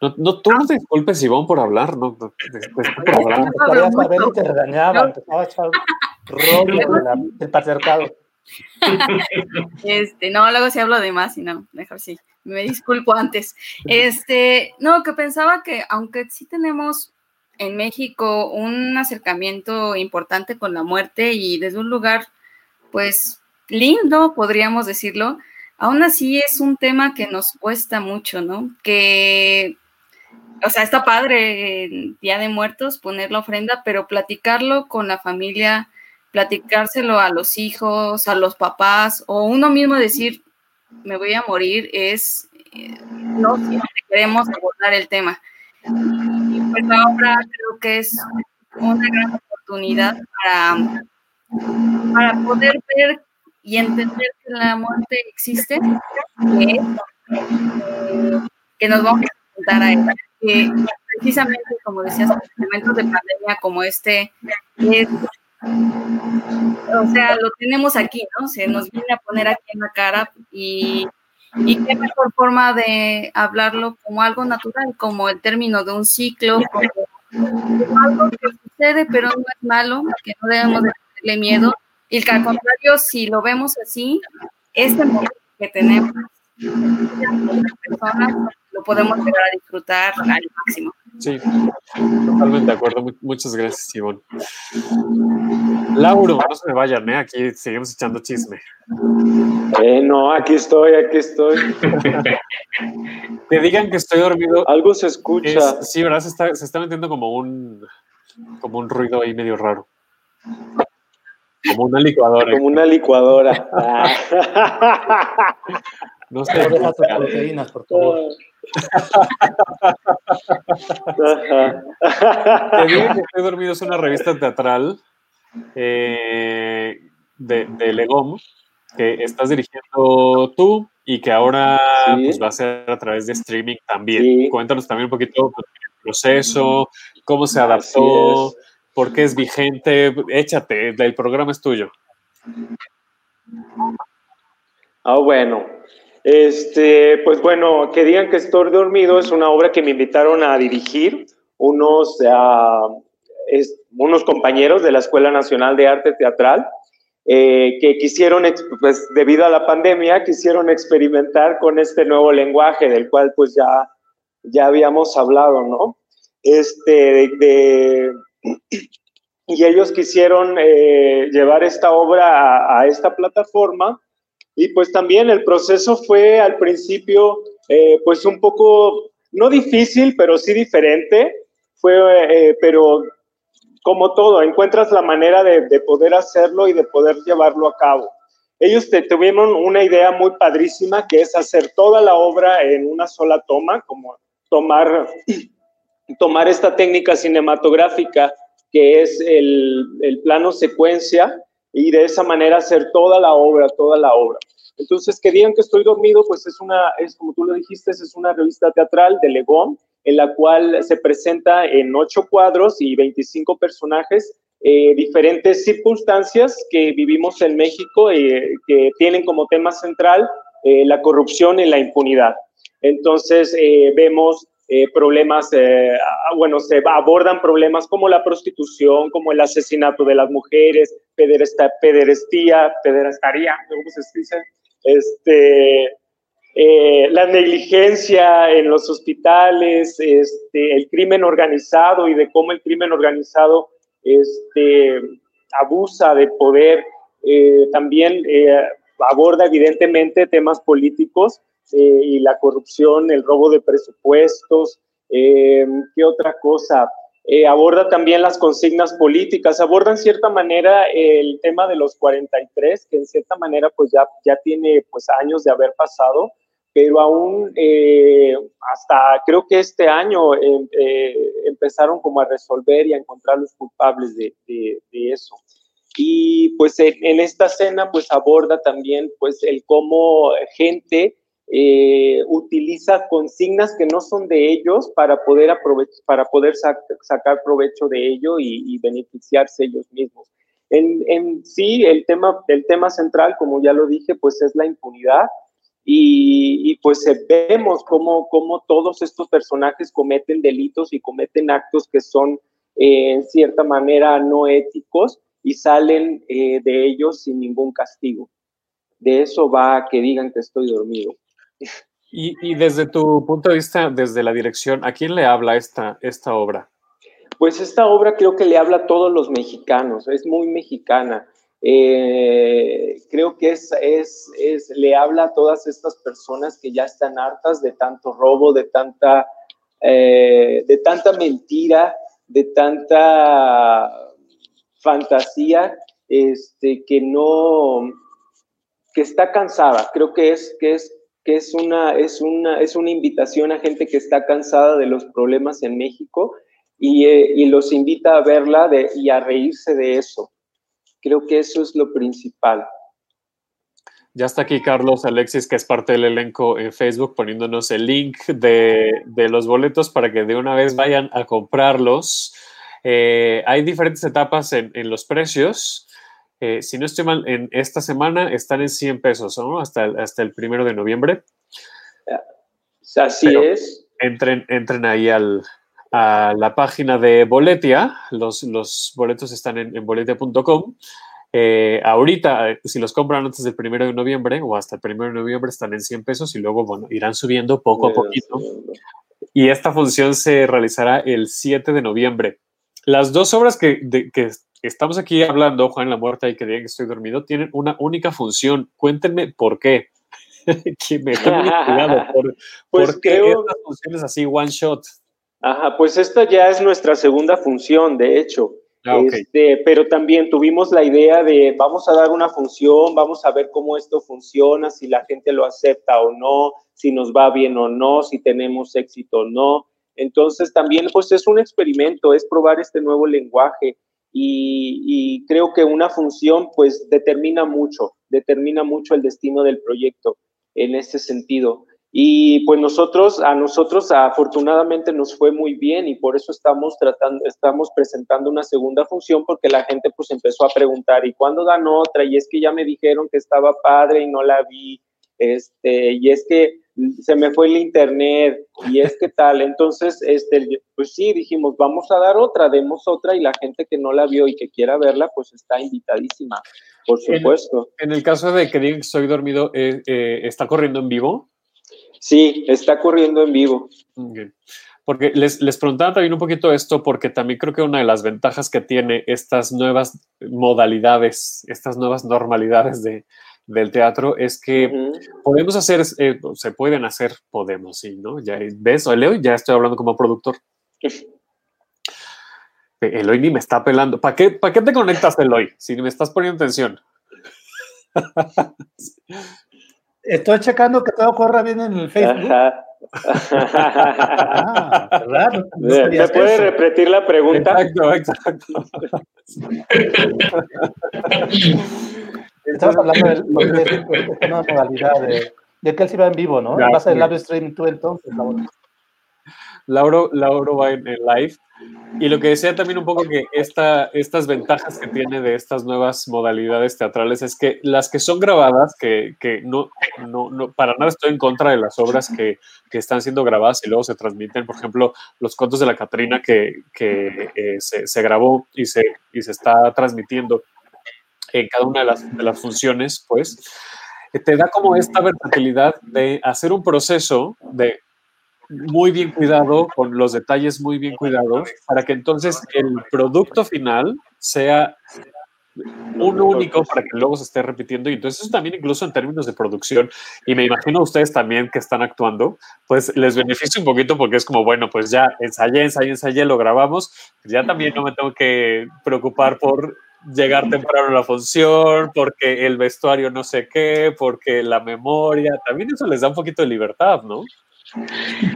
Speaker 3: No, no, tú no te disculpes, Ivonne, por hablar, ¿no? Después por hablar.
Speaker 7: Y te regañaba, empezaba a echar rollo del patriarcado. [laughs]
Speaker 6: Este, no, luego sí hablo de más y no, mejor sí, me disculpo antes. Este, no, que pensaba que aunque sí tenemos en México un acercamiento importante con la muerte y desde un lugar, pues, lindo, podríamos decirlo, aún así es un tema que nos cuesta mucho, ¿no? Que, o sea, está padre el Día de Muertos poner la ofrenda, pero platicarlo con la familia, platicárselo a los hijos, a los papás, o uno mismo decir, me voy a morir, es, eh, no siempre queremos abordar el tema. Y pues ahora creo que es una gran oportunidad para, para poder ver y entender que la muerte existe, que, que nos vamos a enfrentar a ella. Que precisamente, como decías, en momentos de pandemia como este, es, o sea, lo tenemos aquí, ¿no? Se nos viene a poner aquí en la cara y, y qué mejor forma de hablarlo como algo natural, como el término de un ciclo, como algo que sucede pero no es malo, que no debemos de tenerle miedo y que al contrario, si lo vemos así, este momento que tenemos, personas, lo podemos llegar a disfrutar al máximo.
Speaker 3: Sí, totalmente de acuerdo. Muchas gracias, Ivonne. Lauro, no se me vayan, ¿eh? aquí seguimos echando chisme.
Speaker 2: Eh, no, aquí estoy, aquí estoy. [laughs]
Speaker 3: que digan que estoy dormido.
Speaker 2: Algo se escucha.
Speaker 3: sí, ¿verdad? Se está, se está metiendo como un, como un ruido ahí medio raro. Como una licuadora.
Speaker 2: Como una licuadora. [laughs]
Speaker 3: no sé.
Speaker 7: No proteínas, por favor.
Speaker 3: Te digo que Estoy dormido es una revista teatral eh, de, de Legom que estás dirigiendo tú y que ahora pues, va a ser a través de streaming también. Cuéntanos también un poquito el proceso, cómo se adaptó, qué es vigente. Échate, el programa es tuyo.
Speaker 2: Ah, bueno. Este, pues bueno, que digan que estoy dormido es una obra que me invitaron a dirigir unos, unos compañeros de la Escuela Nacional de Arte Teatral eh, que quisieron, pues debido a la pandemia, quisieron experimentar con este nuevo lenguaje del cual pues ya, ya habíamos hablado, ¿no? Este, de, y ellos quisieron eh, llevar esta obra a, esta plataforma y pues también el proceso fue al principio eh, pues un poco, no difícil, pero sí diferente, fue, pero como todo, encuentras la manera de, poder hacerlo y de poder llevarlo a cabo. Ellos te, tuvieron una idea muy padrísima que es hacer toda la obra en una sola toma, como tomar, tomar esta técnica cinematográfica que es el, el plano secuencia y de esa manera hacer toda la obra, toda la obra. Entonces, que digan que estoy dormido, pues es una, es como tú lo dijiste, es una revista teatral de Legón, en la cual se presenta en ocho cuadros y 25 personajes eh, diferentes circunstancias que vivimos en México eh, que tienen como tema central eh, la corrupción y la impunidad. Entonces vemos problemas, ah, bueno, se abordan problemas como la prostitución, como el asesinato de las mujeres, pederestía, pederestía, pederestaría, ¿cómo se dice? Este, eh, la negligencia en los hospitales, este, el crimen organizado y de cómo el crimen organizado este, abusa de poder, eh, también eh, aborda evidentemente temas políticos y la corrupción, el robo de presupuestos, ¿qué otra cosa? aborda también las consignas políticas, aborda en cierta manera el tema de los 43, que en cierta manera pues ya, ya tiene pues años de haber pasado, pero aún eh, hasta creo que este año eh, eh, empezaron como a resolver y a encontrar los culpables de, eso. Y pues en, esta escena pues aborda también pues el cómo gente utiliza consignas que no son de ellos para poder, para poder sacar provecho de ello y, beneficiarse ellos mismos. En, en, sí, el tema, el tema central, como ya lo dije, pues es la impunidad y, pues eh, vemos cómo, cómo, todos estos personajes cometen delitos y cometen actos que son eh, en cierta manera no éticos y salen eh, de ellos sin ningún castigo. De eso va que digan que estoy dormido.
Speaker 3: Y, desde tu punto de vista, desde la dirección, ¿a quién le habla esta, esta obra?
Speaker 2: Pues esta obra creo que le habla a todos los mexicanos, es muy mexicana. Eh, creo que es, es, es, le habla a todas estas personas que ya están hartas de tanto robo, de tanta, eh, de tanta mentira, de tanta fantasía, este, que no, que está cansada. Creo que es, que es, que es una, es una, es una invitación a gente que está cansada de los problemas en México y, eh, los invita a verla y a reírse de eso. Creo que eso es lo principal.
Speaker 3: Ya está aquí Carlos Alexis, que es parte del elenco en Facebook, poniéndonos el link de, de los boletos para que de una vez vayan a comprarlos. Eh, hay diferentes etapas en los precios. Eh, si no estoy mal, en esta semana están en 100 pesos, ¿no? Hasta el, hasta el primero de noviembre.
Speaker 2: Así Pero es.
Speaker 3: Entren, entren ahí al, a la página de Boletia. Los, los boletos están en, en boletia.com. Eh, ahorita, si los compran antes del primero de noviembre o hasta el primero de noviembre, están en 100 pesos y luego, bueno, irán subiendo poco a poquito. Y esta función se realizará el 7 de noviembre. Las dos obras que, de, que estamos aquí hablando, Juan La Muerta y que digan que estoy dormido, tienen una única función. Cuéntenme por qué. [laughs] que me cuidado. [laughs] ¿Por,
Speaker 2: pues
Speaker 3: ¿por qué
Speaker 2: creo-
Speaker 3: estas funciones así one shot?
Speaker 2: Ajá, pues esta ya es nuestra segunda función, de hecho.
Speaker 3: Ah, ok.
Speaker 2: Este, pero también tuvimos la idea de vamos a dar una función, vamos a ver cómo esto funciona, si la gente lo acepta o no, si nos va bien o no, si tenemos éxito o no. Entonces también pues es un experimento, es probar este nuevo lenguaje y, creo que una función pues determina mucho, determina mucho el destino del proyecto en ese sentido. Y pues nosotros, a nosotros afortunadamente nos fue muy bien y por eso estamos tratando, estamos presentando una segunda función porque la gente pues empezó a preguntar, ¿y cuándo dan otra? Y es que ya me dijeron que estaba padre y no la vi, este, y es que se me fue el internet, y es que tal. Entonces, este, pues sí, dijimos, vamos a dar otra, demos otra y la gente que no la vio y que quiera verla, pues está invitadísima, por supuesto.
Speaker 3: En el caso de que digan que estoy dormido, eh, eh, ¿está corriendo en vivo?
Speaker 2: Sí, está corriendo en vivo.
Speaker 3: Porque les, les preguntaba también un poquito esto, porque también creo que una de las ventajas que tiene estas nuevas modalidades, estas nuevas normalidades de, del teatro es que podemos hacer, eh, se pueden hacer, podemos, sí, ¿no? Ya ves, Leo, ya estoy hablando como productor. [laughs] Eloy ni me está pelando. ¿Para qué, ¿Para qué te conectas, Eloy? Si ni me estás poniendo atención. [laughs]
Speaker 7: Estoy checando que todo corra bien en el Facebook.
Speaker 2: Ajá.
Speaker 7: Ah, qué raro. no [laughs]
Speaker 2: ¿Me
Speaker 7: sabías
Speaker 2: puede
Speaker 7: eso.
Speaker 2: repetir la pregunta?
Speaker 3: Exacto, exacto.
Speaker 7: Estamos hablando de [laughs] es pues, esta nueva modalidad de, de que él sí va en vivo, ¿no?
Speaker 3: Ya,
Speaker 7: Vas a
Speaker 3: sí.
Speaker 7: live stream tú entonces, Laura.
Speaker 3: Lauro, Lauro va en, en live. Y lo que decía también un poco que esta, estas ventajas que tiene de estas nuevas modalidades teatrales es que las que son grabadas, que, que no, no, no, para nada estoy en contra de las obras que, que están siendo grabadas y luego se transmiten, por ejemplo, los cuentos de la Catrina que, que eh, se, se grabó y se, y se está transmitiendo en cada una de las, de las funciones, pues, eh, te da como esta versatilidad de hacer un proceso de muy bien cuidado, con los detalles muy bien cuidados, para que entonces el producto final sea uno único para que luego se esté repitiendo. Y entonces eso también incluso en términos de producción, y me imagino a ustedes también que están actuando, pues les beneficia un poquito porque es como, bueno, pues ya ensayé, ensayé, ensayé, lo grabamos, ya también no me tengo que preocupar por llegar temprano a la función, porque el vestuario no sé qué, porque la memoria, también eso les da un poquito de libertad, ¿no?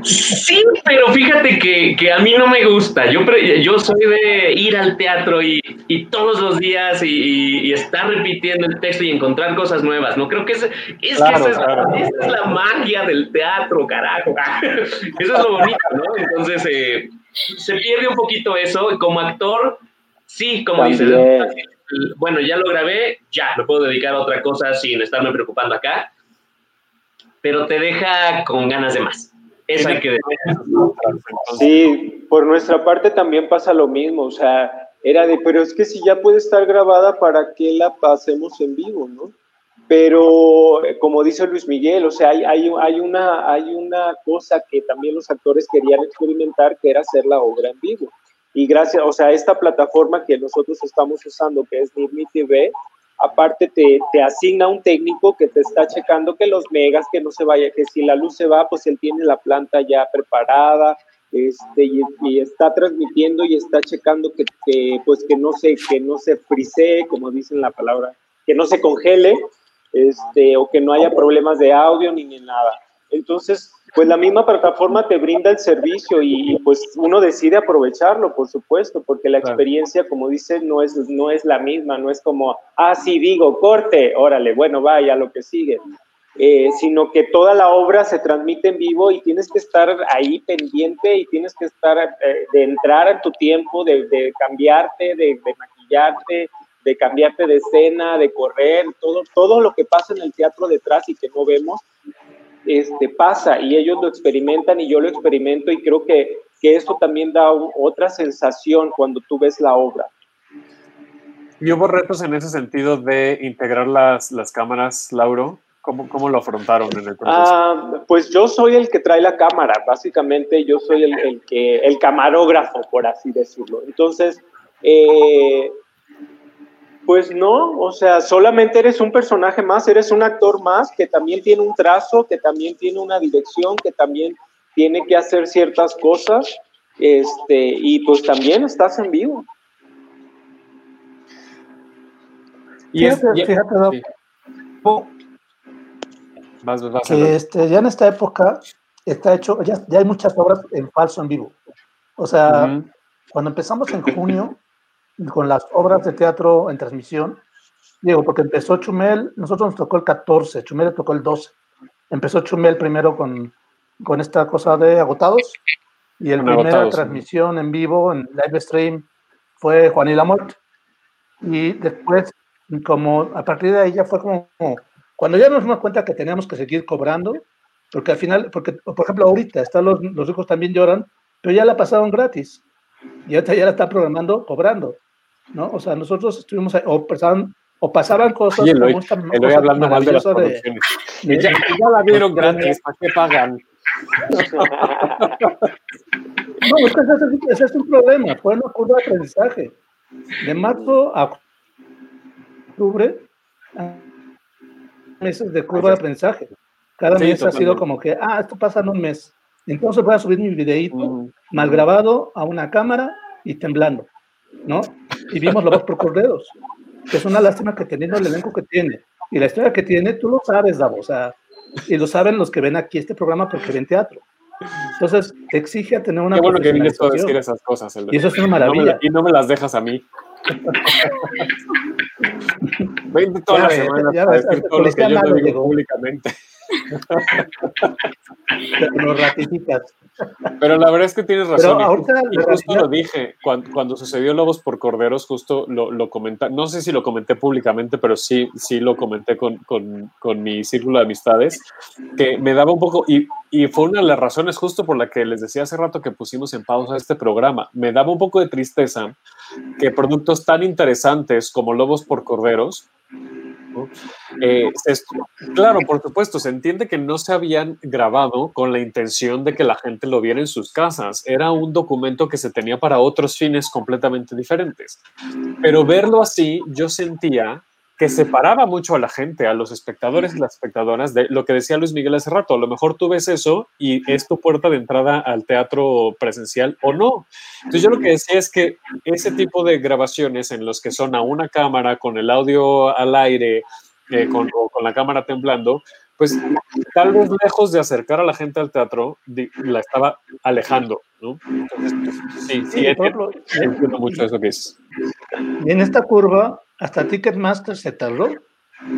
Speaker 5: Sí, pero fíjate que, que a mí no me gusta. Yo, yo soy de ir al teatro y, y todos los días y, y- y estar repitiendo el texto y encontrar cosas nuevas. No creo que es, es
Speaker 3: Claro,
Speaker 5: que esa es,
Speaker 3: claro.
Speaker 5: esa es la magia del teatro, carajo. [laughs] Eso es lo bonito, ¿no? Entonces eh, se pierde un poquito eso. Como actor, sí, como dices, bueno, ya lo grabé, ya me puedo dedicar a otra cosa sin estarme preocupando acá. Pero te deja con ganas de más. Eso hay que decir.
Speaker 2: Sí, por nuestra parte también pasa lo mismo, o sea, era de, pero es que si ya puede estar grabada, ¿para qué la pasemos en vivo, no? Pero, eh, como dice Luis Miguel, o sea, hay, hay, hay, una, hay una cosa que también los actores querían experimentar, que era hacer la obra en vivo. Y gracias, o sea, esta plataforma que nosotros estamos usando, que es Nirmi TV, aparte te, te, asigna un técnico que te está checando que los megas, que no se vaya, que si la luz se va, pues él tiene la planta ya preparada, este, y, está transmitiendo y está checando que, que, pues que no se, que no se frisee, como dicen la palabra, que no se congele, este, o que no haya problemas de audio ni, ni nada. Entonces, pues la misma plataforma te brinda el servicio y, pues uno decide aprovecharlo, por supuesto, porque la experiencia, como dice, no es, no es la misma, no es como, ah, sí, digo, corte, órale, bueno, vaya, lo que sigue. Eh, sino que toda la obra se transmite en vivo y tienes que estar ahí pendiente y tienes que estar, eh, de entrar en tu tiempo, de, de cambiarte, de, de, maquillarte, de cambiarte de escena, de correr, todo, todo lo que pasa en el teatro detrás y que no vemos, este, pasa y ellos lo experimentan y yo lo experimento y creo que, que eso también da otra sensación cuando tú ves la obra.
Speaker 3: ¿Y hubo retos en ese sentido de integrar las, las cámaras, Lauro? ¿Cómo, ¿Cómo, lo afrontaron en el proceso?
Speaker 2: Ah, pues yo soy el que trae la cámara, básicamente yo soy el, el que, el camarógrafo, por así decirlo. Entonces, eh, pues no, o sea, solamente eres un personaje más, eres un actor más que también tiene un trazo, que también tiene una dirección, que también tiene que hacer ciertas cosas, este, y pues también estás en vivo.
Speaker 7: Y fíjate, es, fíjate, sí. vas, vas que este, ya en esta época está hecho, ya, ya, hay muchas obras en falso en vivo. O sea, uh -huh. cuando empezamos en junio, con las obras de teatro en transmisión, digo, porque empezó Chumel, nosotros nos tocó el 14, Chumel le tocó el 12. Empezó Chumel primero con, con esta cosa de agotados, y el primera agotados, transmisión en vivo, en live stream, fue Juan y la Muerte. Y después, como a partir de ahí ya fue como, cuando ya nos dimos cuenta que teníamos que seguir cobrando, porque al final, porque por ejemplo ahorita, están los, los hijos también lloran, pero ya la pasaron gratis. Y ahorita ya la está programando cobrando. ¿no? O sea, nosotros estuvimos ahí, o pasaban, o pasaban cosas.
Speaker 3: Oye, Eloy, como Eloy hablando mal de las producciones. De, de, ya, ya, la vieron gratis, ¿para qué pagan?
Speaker 7: no, es que ese, ese, es un problema, fue una curva de aprendizaje. De marzo a octubre, meses de curva de aprendizaje. Cada sí, mes totalmente. ha sido como que, ah, esto pasa en un mes. Entonces voy a subir mi videíto mm. Mal grabado a una cámara y temblando, ¿no? y vimos la voz por corderos, que es una lástima que teniendo el elenco que tiene y la historia que tiene, tú lo sabes, Davo, o sea, y lo saben los que ven aquí este programa porque ven teatro. Entonces, te exige a tener una.
Speaker 3: Qué bueno que vienes a decir esas cosas.
Speaker 7: Y eso es una maravilla.
Speaker 3: No me, y no me las dejas a mí. [laughs] Veinte toda la semana para decir todo lo que yo digo públicamente.
Speaker 7: Lo ratificas.
Speaker 3: Pero la verdad es que tienes razón. Ahorita, y, justo lo dije, cuando, cuando, sucedió Lobos por Corderos, justo lo, lo comenté, no sé si lo comenté públicamente, pero sí, sí lo comenté con, con, con, mi círculo de amistades, que me daba un poco, y, y fue una de las razones justo por la que les decía hace rato que pusimos en pausa este programa, me daba un poco de tristeza que productos tan interesantes como Lobos por Corderos eh, claro, por supuesto, se entiende que no se habían grabado con la intención de que la gente lo viera en sus casas. Era un documento que se tenía para otros fines completamente diferentes. Pero verlo así, yo sentía que separaba mucho a la gente, a los espectadores y las espectadoras, de lo que decía Luis Miguel hace rato. A lo mejor tú ves eso y es tu puerta de entrada al teatro presencial o no. Entonces yo lo que decía es que ese tipo de grabaciones en los que son a una cámara con el audio al aire, eh, con, o con la cámara temblando, pues tal vez lejos de acercar a la gente al teatro, la estaba alejando, ¿no? Entonces, pues, sí, sí, sí entiendo, entiendo mucho eso que es.
Speaker 7: Y en esta curva, hasta Ticketmaster se tardó.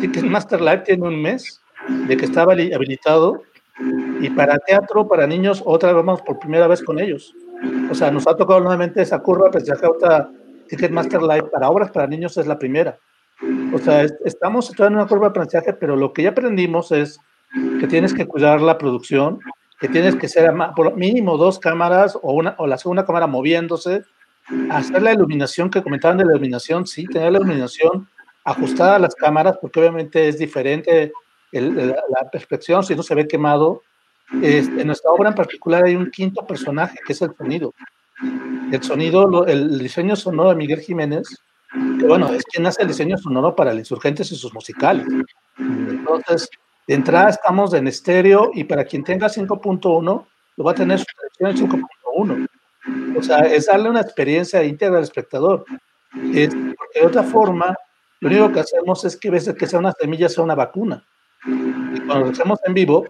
Speaker 7: Ticketmaster Live tiene un mes de que estaba habilitado y para teatro, para niños, otra vez vamos por primera vez con ellos. O sea, nos ha tocado nuevamente esa curva, pues ya que ahorita Ticketmaster Live para obras para niños es la primera. O sea, estamos en una curva de aprendizaje, pero lo que ya aprendimos es que tienes que cuidar la producción, que tienes que ser por mínimo dos cámaras o, una, o la segunda cámara moviéndose, hacer la iluminación que comentaban de la iluminación, sí, tener la iluminación ajustada a las cámaras, porque obviamente es diferente la perspectiva, si no se ve quemado. Es, en nuestra obra en particular hay un quinto personaje, que es el sonido. El sonido, el diseño sonoro de Miguel Jiménez, bueno, es quien hace el diseño sonoro para el Insurgentes y sus musicales. Entonces, de entrada estamos en estéreo y para quien tenga 5.1, lo va a tener su en 5.1. O sea, es darle una experiencia íntegra al espectador. Es, porque de otra forma, lo único que hacemos es que ves que sea una semilla, sea una vacuna. Y cuando lo hacemos en vivo,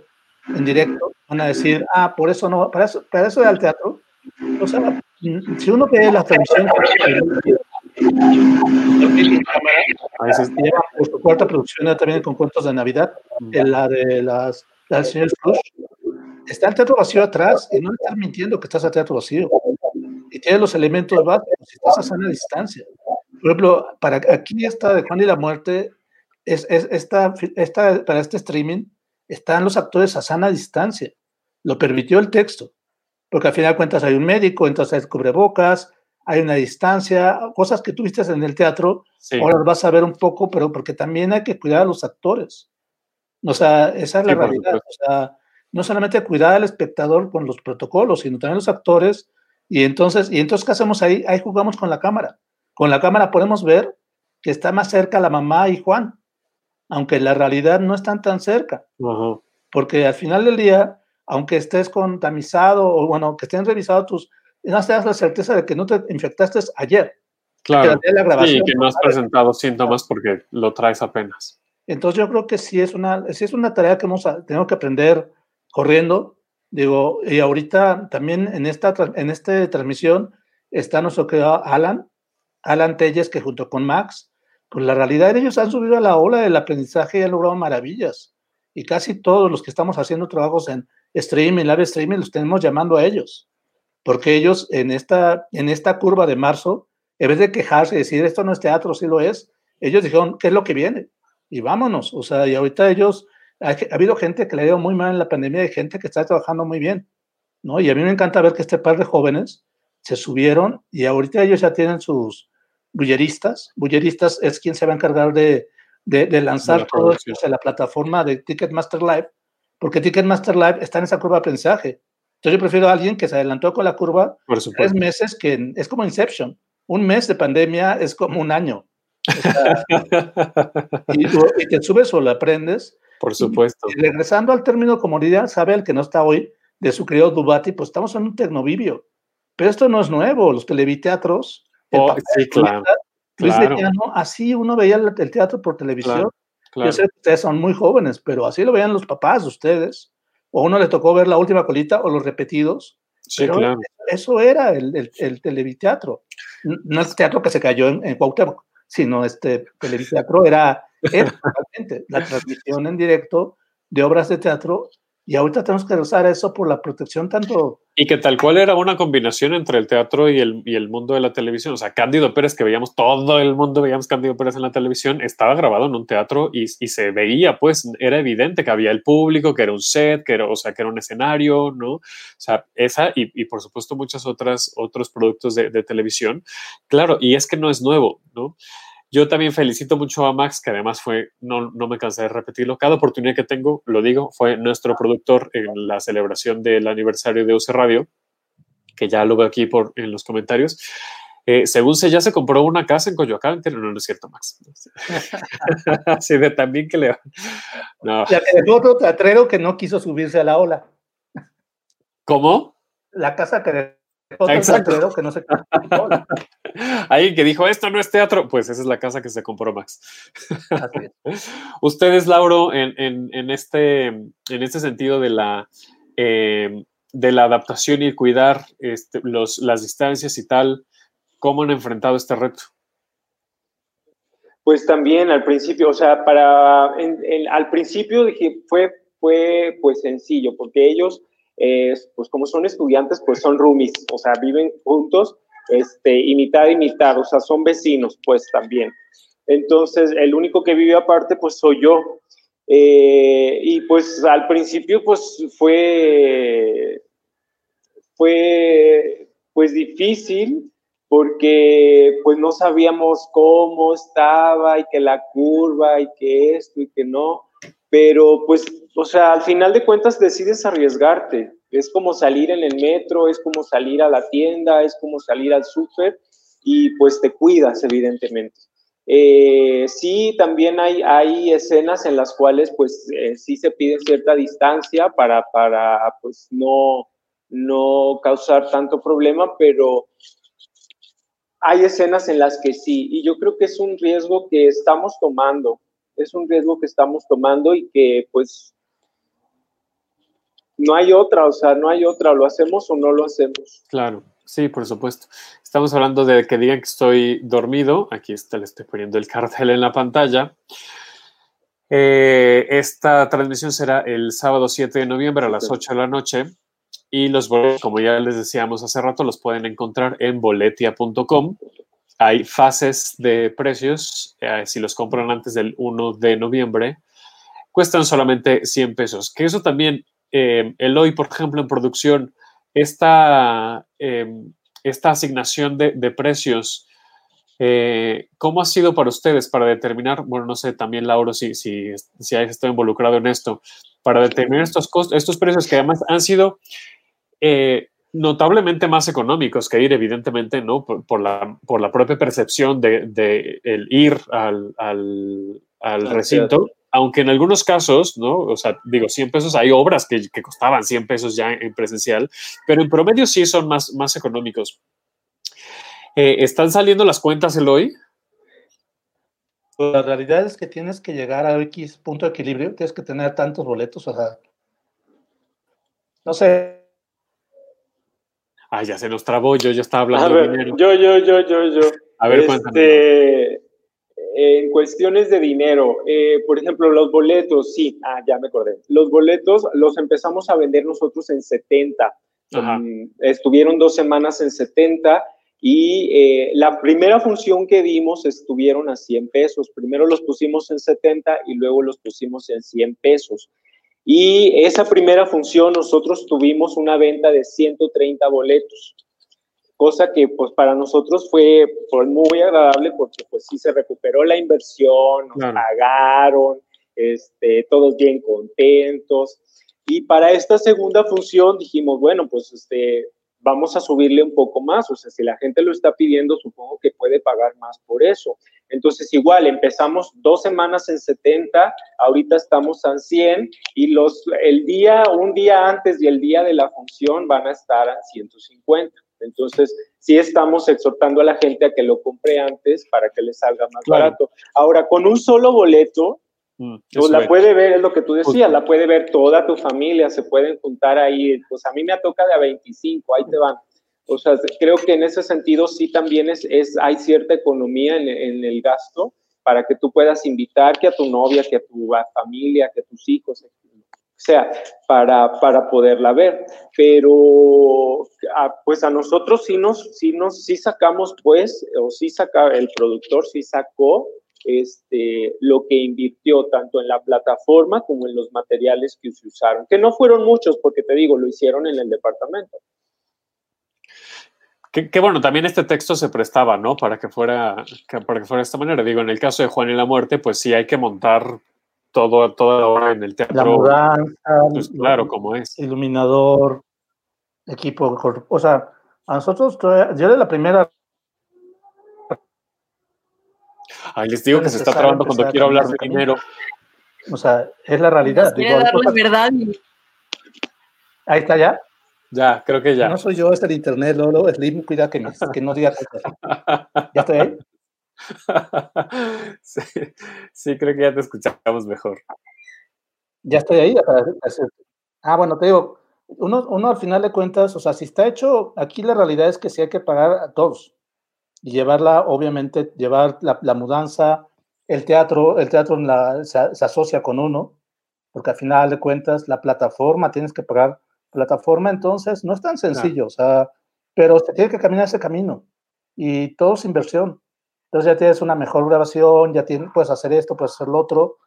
Speaker 7: en directo, van a decir, ah, por eso no, para eso, para eso al teatro. O sea, si uno ve la transmisión por su cuarta producción también con cuentos de Navidad, en la de las, la del señor Flush, está el teatro vacío atrás y no le estás mintiendo que estás al teatro vacío. Y tiene los elementos básicos y estás a sana distancia. Por ejemplo, para aquí está de Juan y la Muerte, es, es esta, esta, para este streaming, están los actores a sana distancia. Lo permitió el texto, porque al final de cuentas hay un médico, entonces hay cubrebocas, hay una distancia, cosas que tú viste en el teatro, ahora las vas a ver un poco, pero porque también hay que cuidar a los actores. O sea, esa es la realidad. O sea, no solamente cuidar al espectador con los protocolos, sino también los actores. Y entonces, ¿y entonces qué hacemos ahí? Ahí jugamos con la cámara. Con la cámara podemos ver que está más cerca la mamá y Juan, aunque en la realidad no están tan cerca. Porque al final del día, aunque estés contamizado o bueno, que estén revisados tus, no te das la certeza de que no te infectaste ayer.
Speaker 3: Claro. y que no has presentado síntomas porque lo traes apenas.
Speaker 7: Entonces yo creo que sí es una, sí es una tarea que hemos, tenemos que aprender corriendo. Digo, y ahorita también en esta, en esta transmisión está nuestro querido Alan, Alan Telles, que junto con Max, pues la realidad ellos han subido a la ola del aprendizaje y han logrado maravillas. Y casi todos los que estamos haciendo trabajos en streaming, live streaming, los tenemos llamando a ellos. Porque ellos en esta, en esta curva de marzo, en vez de quejarse y decir esto no es teatro, sí lo es, ellos dijeron, ¿qué es lo que viene? Y vámonos. O sea, y ahorita ellos ha, habido gente que le ha ido muy mal en la pandemia y gente que está trabajando muy bien, ¿no? Y a mí me encanta ver que este par de jóvenes se subieron y ahorita ellos ya tienen sus bulleristas. Bulleristas es quien se va a encargar de, de, lanzar todo esto en la plataforma de Ticketmaster Live, porque Ticketmaster Live está en esa curva de aprendizaje. Entonces yo prefiero a alguien que se adelantó con la curva Por tres meses, que es como Inception. Un mes de pandemia es como un año. [laughs] y, y, te subes o lo aprendes
Speaker 3: por supuesto.
Speaker 7: Y, regresando al término comodidad, sabe el que no está hoy, de su querido Dubati, pues estamos en un tecnovivio. Pero esto no es nuevo, los televiteatros.
Speaker 3: Oh, sí, claro.
Speaker 7: Luis así uno veía el, teatro por televisión. Yo sé que ustedes son muy jóvenes, pero así lo veían los papás de ustedes. O uno le tocó ver la última colita o los repetidos.
Speaker 3: Sí, claro.
Speaker 7: Eso era el, el, el televiteatro. No el teatro que se cayó en, en Cuauhtémoc, sino este televiteatro era la transmisión en directo de obras de teatro y ahorita tenemos que usar eso por la protección tanto...
Speaker 3: Y que tal cual era una combinación entre el teatro y el, y el mundo de la televisión. O sea, Cándido Pérez, que veíamos todo el mundo, veíamos Cándido Pérez en la televisión, estaba grabado en un teatro y, y, se veía, pues, era evidente que había el público, que era un set, que era, o sea, que era un escenario, ¿no? O sea, esa y, y por supuesto muchos otras, otros productos de, de televisión. Claro, y es que no es nuevo, ¿no? Yo también felicito mucho a Max, que además fue, no, no me cansé de repetirlo, cada oportunidad que tengo, lo digo, fue nuestro productor en la celebración del aniversario de UC Radio, que ya lo veo aquí por, en los comentarios. Eh, según se ya se compró una casa en Coyoacán, no, no es cierto, Max. [laughs] Así de también que le...
Speaker 7: No. La que dejó otro que no quiso subirse a la ola.
Speaker 3: ¿Cómo?
Speaker 7: La casa que Exacto. que no se [laughs]
Speaker 3: Alguien que dijo, esto no es teatro, pues esa es la casa que se compró Max. [laughs] Ustedes, Lauro, en, en, este, en este sentido de la, eh, de la adaptación y cuidar este, los, las distancias y tal, ¿cómo han enfrentado este reto?
Speaker 2: Pues también al principio, o sea, para, al principio dije, fue, fue pues sencillo, porque ellos pues como son estudiantes, pues son roomies, o sea, viven juntos, este, y mitad y mitad, o sea, son vecinos, pues también. Entonces, el único que vive aparte, pues soy yo. Eh, y pues al principio, pues fue, fue, pues difícil, porque pues no sabíamos cómo estaba y que la curva y que esto y que no, pero pues, o sea, al final de cuentas decides arriesgarte, Es como salir en el metro, es como salir a la tienda, es como salir al súper y pues te cuidas, evidentemente. Eh, sí, también hay, hay escenas en las cuales pues eh, sí se pide cierta distancia para, para pues no, no causar tanto problema, pero hay escenas en las que sí, y yo creo que es un riesgo que estamos tomando, es un riesgo que estamos tomando y que pues no hay otra, o sea, no hay otra, lo hacemos o no lo hacemos.
Speaker 3: Claro, sí, por supuesto. Estamos hablando de que digan que estoy dormido, aquí está, le estoy poniendo el cartel en la pantalla. Eh, esta transmisión será el sábado 7 de noviembre a las 8 de la noche y los boletos, como ya les decíamos hace rato, los pueden encontrar en boletia.com. Hay fases de precios, eh, si los compran antes del 1 de noviembre, cuestan solamente 100 pesos. Que eso también, eh, el hoy, por ejemplo, en producción, esta, em, esta asignación de, de precios, eh, ¿cómo ha sido para ustedes para determinar, bueno, no sé, también Lauro, si, si, si has estado involucrado en esto, para determinar estos, costos, estos precios que además han sido eh, notablemente más económicos que ir, evidentemente, ¿no? Por, la, por la, propia percepción de, de el ir al, al, al recinto, aunque en algunos casos, ¿no? O sea, digo, 100 pesos, hay obras que, que, costaban 100 pesos ya en presencial, pero en promedio sí son más, más económicos. Eh, ¿Están saliendo las cuentas el hoy?
Speaker 7: La realidad es que tienes que llegar a X punto de equilibrio, tienes que tener tantos boletos, o sea, no sé,
Speaker 3: Ay, ya se nos trabó, yo ya estaba hablando
Speaker 2: a ver,
Speaker 3: de dinero.
Speaker 2: Yo, yo, yo, yo, yo.
Speaker 3: A ver,
Speaker 2: este, En cuestiones de dinero, eh, por ejemplo, los boletos, sí, ah, ya me acordé. Los boletos los empezamos a vender nosotros en 70. Um, estuvieron dos semanas en 70 y eh, la primera función que dimos estuvieron a 100 pesos. Primero los pusimos en 70 y luego los pusimos en 100 pesos. Y esa primera función nosotros tuvimos una venta de 130 boletos, cosa que pues para nosotros fue, fue muy agradable porque pues sí se recuperó la inversión, nos claro. pagaron, este, todos bien contentos. Y para esta segunda función dijimos, bueno, pues este, vamos a subirle un poco más, o sea, si la gente lo está pidiendo, supongo que puede pagar más por eso. Entonces, igual, empezamos dos semanas en 70, ahorita estamos en 100 y los, el día, un día antes y el día de la función van a estar a 150. Entonces, sí estamos exhortando a la gente a que lo compre antes para que le salga más claro. barato. Ahora, con un solo boleto, Mm, pues la puede ver, es lo que tú decías, la puede ver toda tu familia, se pueden juntar ahí, pues a mí me toca de a 25, ahí te van. O sea, creo que en ese sentido sí también es, es hay cierta economía en, en, el gasto para que tú puedas invitar que a tu novia, que a tu familia, que a tus hijos, o sea, para, para poderla ver. Pero a, pues a nosotros sí nos, sí nos, sí sacamos pues, o sí saca, el productor sí sacó este, lo que invirtió tanto en la plataforma como en los materiales que se usaron, que no fueron muchos, porque te digo, lo hicieron en el departamento.
Speaker 3: Que, que, bueno, también este texto se prestaba, ¿no? Para que fuera, que, para que fuera de esta manera. Digo, en el caso de Juan y la muerte, pues sí hay que montar todo, toda la hora en el teatro.
Speaker 7: La mudanza,
Speaker 3: pues, claro, como es.
Speaker 7: Iluminador, equipo, o sea, a nosotros, yo de la primera
Speaker 3: Ay, les digo que se está trabando cuando quiero hablar de dinero.
Speaker 7: O sea, es la realidad.
Speaker 6: Digo, cosas... verdad.
Speaker 7: Ahí está ya.
Speaker 3: Ya, creo que ya.
Speaker 7: No soy yo, es el internet, Lolo. Slim, cuida que, no diga cosas. ¿Ya estoy ahí? [laughs]
Speaker 3: sí, sí, creo que ya te escuchamos mejor.
Speaker 7: Ya estoy ahí. Ah, bueno, te digo, uno, uno al final de cuentas, o sea, si está hecho, aquí la realidad es que sí hay que pagar a todos y llevarla, obviamente, llevar la, la, mudanza, el teatro, el teatro la, se, se, asocia con uno, porque al final de cuentas la plataforma, tienes que pagar plataforma, entonces no es tan sencillo, claro. o sea, pero se tiene que caminar ese camino y todo es inversión. Entonces ya tienes una mejor grabación, ya tienes, puedes hacer esto, puedes hacer lo otro.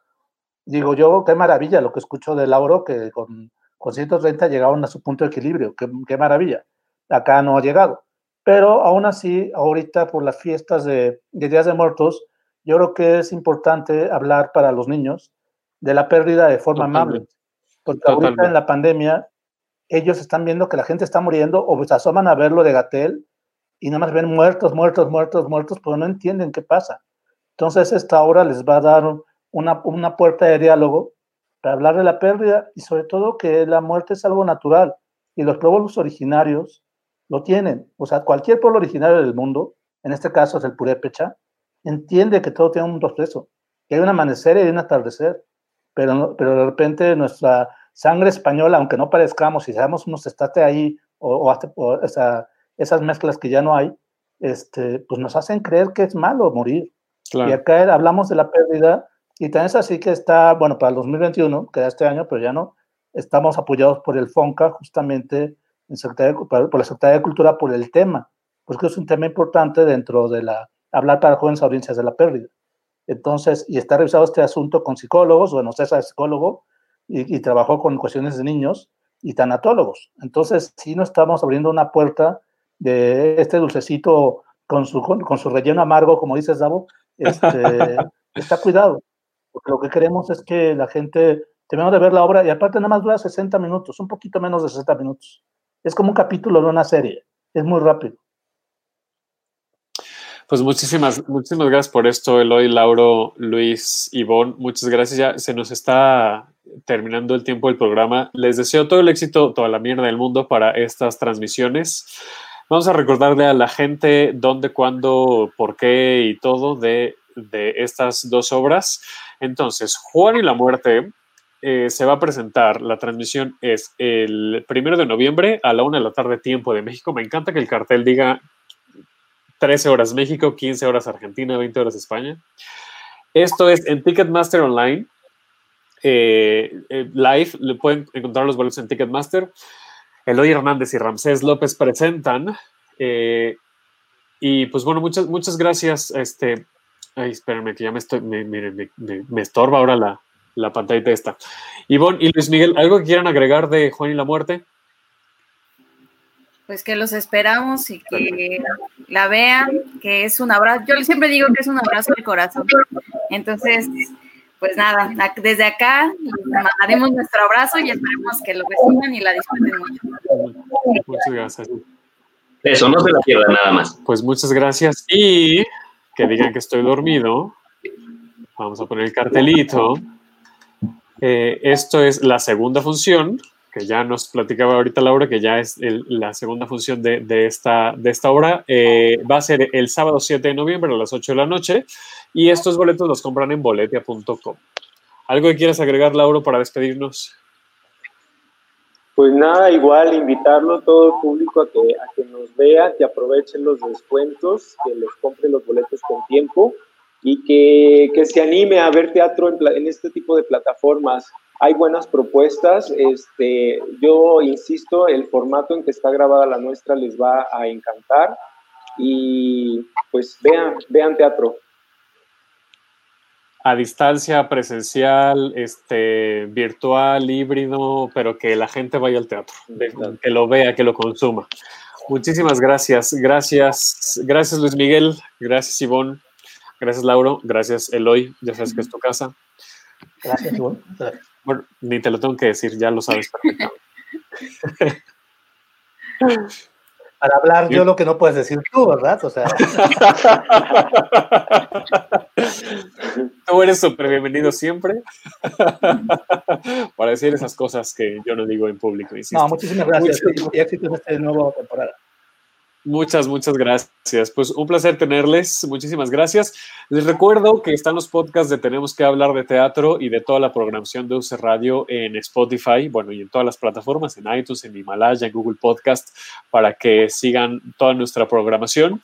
Speaker 7: Digo yo, qué maravilla lo que escucho de Lauro, que con, con 130 llegaron a su punto de equilibrio, qué, qué maravilla. Acá no ha llegado pero aún así, ahorita por las fiestas de, de, Días de Muertos, yo creo que es importante hablar para los niños de la pérdida de forma Totalmente. amable. Porque Totalmente. ahorita en la pandemia, ellos están viendo que la gente está muriendo o se asoman a verlo de Gatel y nada más ven muertos, muertos, muertos, muertos, pero no entienden qué pasa. Entonces esta obra les va a dar una, una puerta de diálogo para hablar de la pérdida y sobre todo que la muerte es algo natural y los pueblos originarios lo tienen. O sea, cualquier pueblo originario del mundo, en este caso es el purépecha, entiende que todo tiene un proceso, que hay un amanecer y hay un atardecer, pero, pero de repente nuestra sangre española, aunque no parezcamos y seamos unos estate ahí o, o, esas mezclas que ya no hay, este, pues nos hacen creer que es malo morir. Y acá hablamos de la pérdida y también es así que está, bueno, para el 2021, que era este año, pero ya no, estamos apoyados por el FONCA justamente en por la Secretaría de Cultura por el tema, porque es un tema importante dentro de la, hablar para jóvenes audiencias de la pérdida. Entonces, y está revisado este asunto con psicólogos, bueno, César es psicólogo y, y, trabajó con cuestiones de niños y tanatólogos. Entonces, sí nos estamos abriendo una puerta de este dulcecito con su, con, su relleno amargo, como dices, Davo, este, [laughs] está cuidado. Porque lo que queremos es que la gente termine de ver la obra y aparte nada más dura 60 minutos, un poquito menos de 60 minutos. Es como un capítulo de una serie, es muy rápido.
Speaker 3: Pues muchísimas, muchísimas gracias por esto, Eloy, Lauro, Luis, Ivonne. Muchas gracias. Ya se nos está terminando el tiempo del programa. Les deseo todo el éxito, toda la mierda del mundo para estas transmisiones. Vamos a recordarle a la gente dónde, cuándo, por qué y todo de, de estas dos obras. Entonces, Juan y la muerte eh, se va a presentar, la transmisión es el primero de noviembre a la una de la tarde, tiempo de México. Me encanta que el cartel diga 13 horas México, 15 horas Argentina, 20 horas España. Esto es en Ticketmaster Online. Eh, eh, live, le pueden encontrar los boletos en Ticketmaster. Eloy Hernández y Ramsés López presentan. y pues bueno, muchas, muchas gracias. Este, ay, espérenme que ya me estoy, me, me estorba ahora la, la pantalla esta. Ivonne y Luis Miguel, ¿algo que quieran agregar de Juan y la muerte?
Speaker 6: Pues que los esperamos y que la vean, que es un abrazo. Yo siempre digo que es un abrazo de corazón. Entonces, pues nada, desde acá mandaremos nuestro abrazo y esperemos que lo reciban y la disfruten mucho.
Speaker 3: Muchas gracias.
Speaker 5: Eso, no se la pierdan nada más.
Speaker 3: Pues muchas gracias y que digan que estoy dormido. Vamos a poner el cartelito. Eh, esto es la segunda función, que ya nos platicaba ahorita Laura, que ya es la segunda función de, esta, de esta obra. Eh, va a ser el sábado 7 de noviembre a las 8 de la noche y estos boletos los compran en boletia.com. ¿Algo que quieras agregar, Laura, para despedirnos?
Speaker 2: Pues nada, igual invitarlo todo el público a que, a que nos vea, que aprovechen los descuentos, que les compren los boletos con tiempo y que, que, se anime a ver teatro en, en, este tipo de plataformas. Hay buenas propuestas, este, yo insisto, el formato en que está grabada la nuestra les va a encantar y pues vean, vean teatro.
Speaker 3: A distancia, presencial, este, virtual, híbrido, pero que la gente vaya al teatro, que lo vea, que lo consuma. Muchísimas gracias. Gracias, gracias Luis Miguel, gracias Ivonne. Gracias, Lauro. Gracias, Eloy. Ya sabes que es tu casa.
Speaker 7: Gracias, Ivonne.
Speaker 3: Bueno, ni te lo tengo que decir, ya lo sabes [laughs] perfectamente. [laughs]
Speaker 7: Para hablar yo lo que no puedes decir tú, ¿verdad? O sea. [laughs]
Speaker 3: Tú eres súper bienvenido siempre [laughs] para decir esas cosas que yo no digo en público.
Speaker 7: No, muchísimas gracias y éxito en esta nueva temporada.
Speaker 3: Muchas, muchas gracias. Pues un placer tenerles. Muchísimas gracias. Les recuerdo que están los podcasts de Tenemos que hablar de teatro y de toda la programación de UC Radio en Spotify, bueno, y en todas las plataformas, en iTunes, en Himalaya, en Google Podcast, para que sigan toda nuestra programación.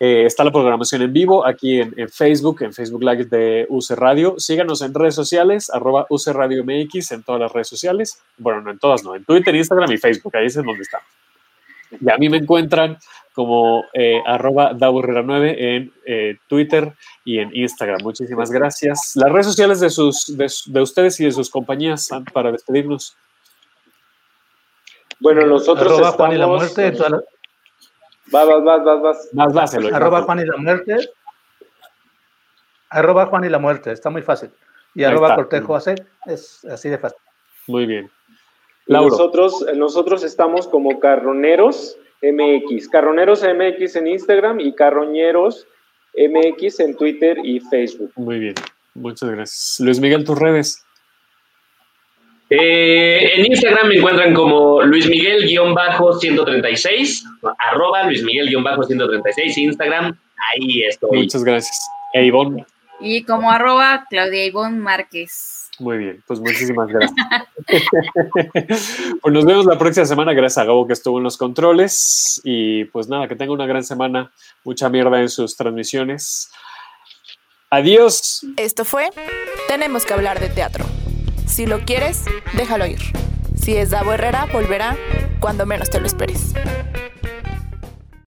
Speaker 3: Eh, está la programación en vivo aquí en, Facebook, en Facebook Live de UC Radio. Síganos en redes sociales, arroba UC Radio MX en todas las redes sociales. Bueno, no en todas, no, en Twitter, Instagram y Facebook, ahí es en donde estamos. Y a mí me encuentran como eh, arroba 9 en eh, Twitter y en Instagram. Muchísimas gracias. Las redes sociales de, sus, de, ustedes y de sus compañías para despedirnos.
Speaker 2: Bueno, nosotros
Speaker 7: arroba Juan y la muerte.
Speaker 2: Vas, vas, vas, vas, vas.
Speaker 3: Más, vas,
Speaker 7: Arroba Juan y la muerte. Arroba Juan y la muerte. Está muy fácil. Y arroba Cortejo hace. Es así de fácil.
Speaker 3: Muy bien.
Speaker 2: Nosotros, nosotros estamos como Carroneros MX, Carroneros MX en Instagram y Carroñeros MX en Twitter y Facebook.
Speaker 3: Muy bien, muchas gracias. Luis Miguel, tus redes.
Speaker 5: Eh, en Instagram me encuentran como Luis Miguel-136, arroba Luis Miguel-136, Instagram, ahí estoy.
Speaker 3: Muchas gracias. E Ivonne.
Speaker 6: Y como arroba Claudia Ivonne Márquez.
Speaker 3: Muy bien, pues muchísimas gracias. [laughs] pues nos vemos la próxima semana. Gracias a Gabo que estuvo en los controles. Y pues nada, que tenga una gran semana. Mucha mierda en sus transmisiones. Adiós.
Speaker 1: Esto fue Tenemos que hablar de teatro. Si lo quieres, déjalo ir. Si es Davo Herrera, volverá cuando menos te lo esperes.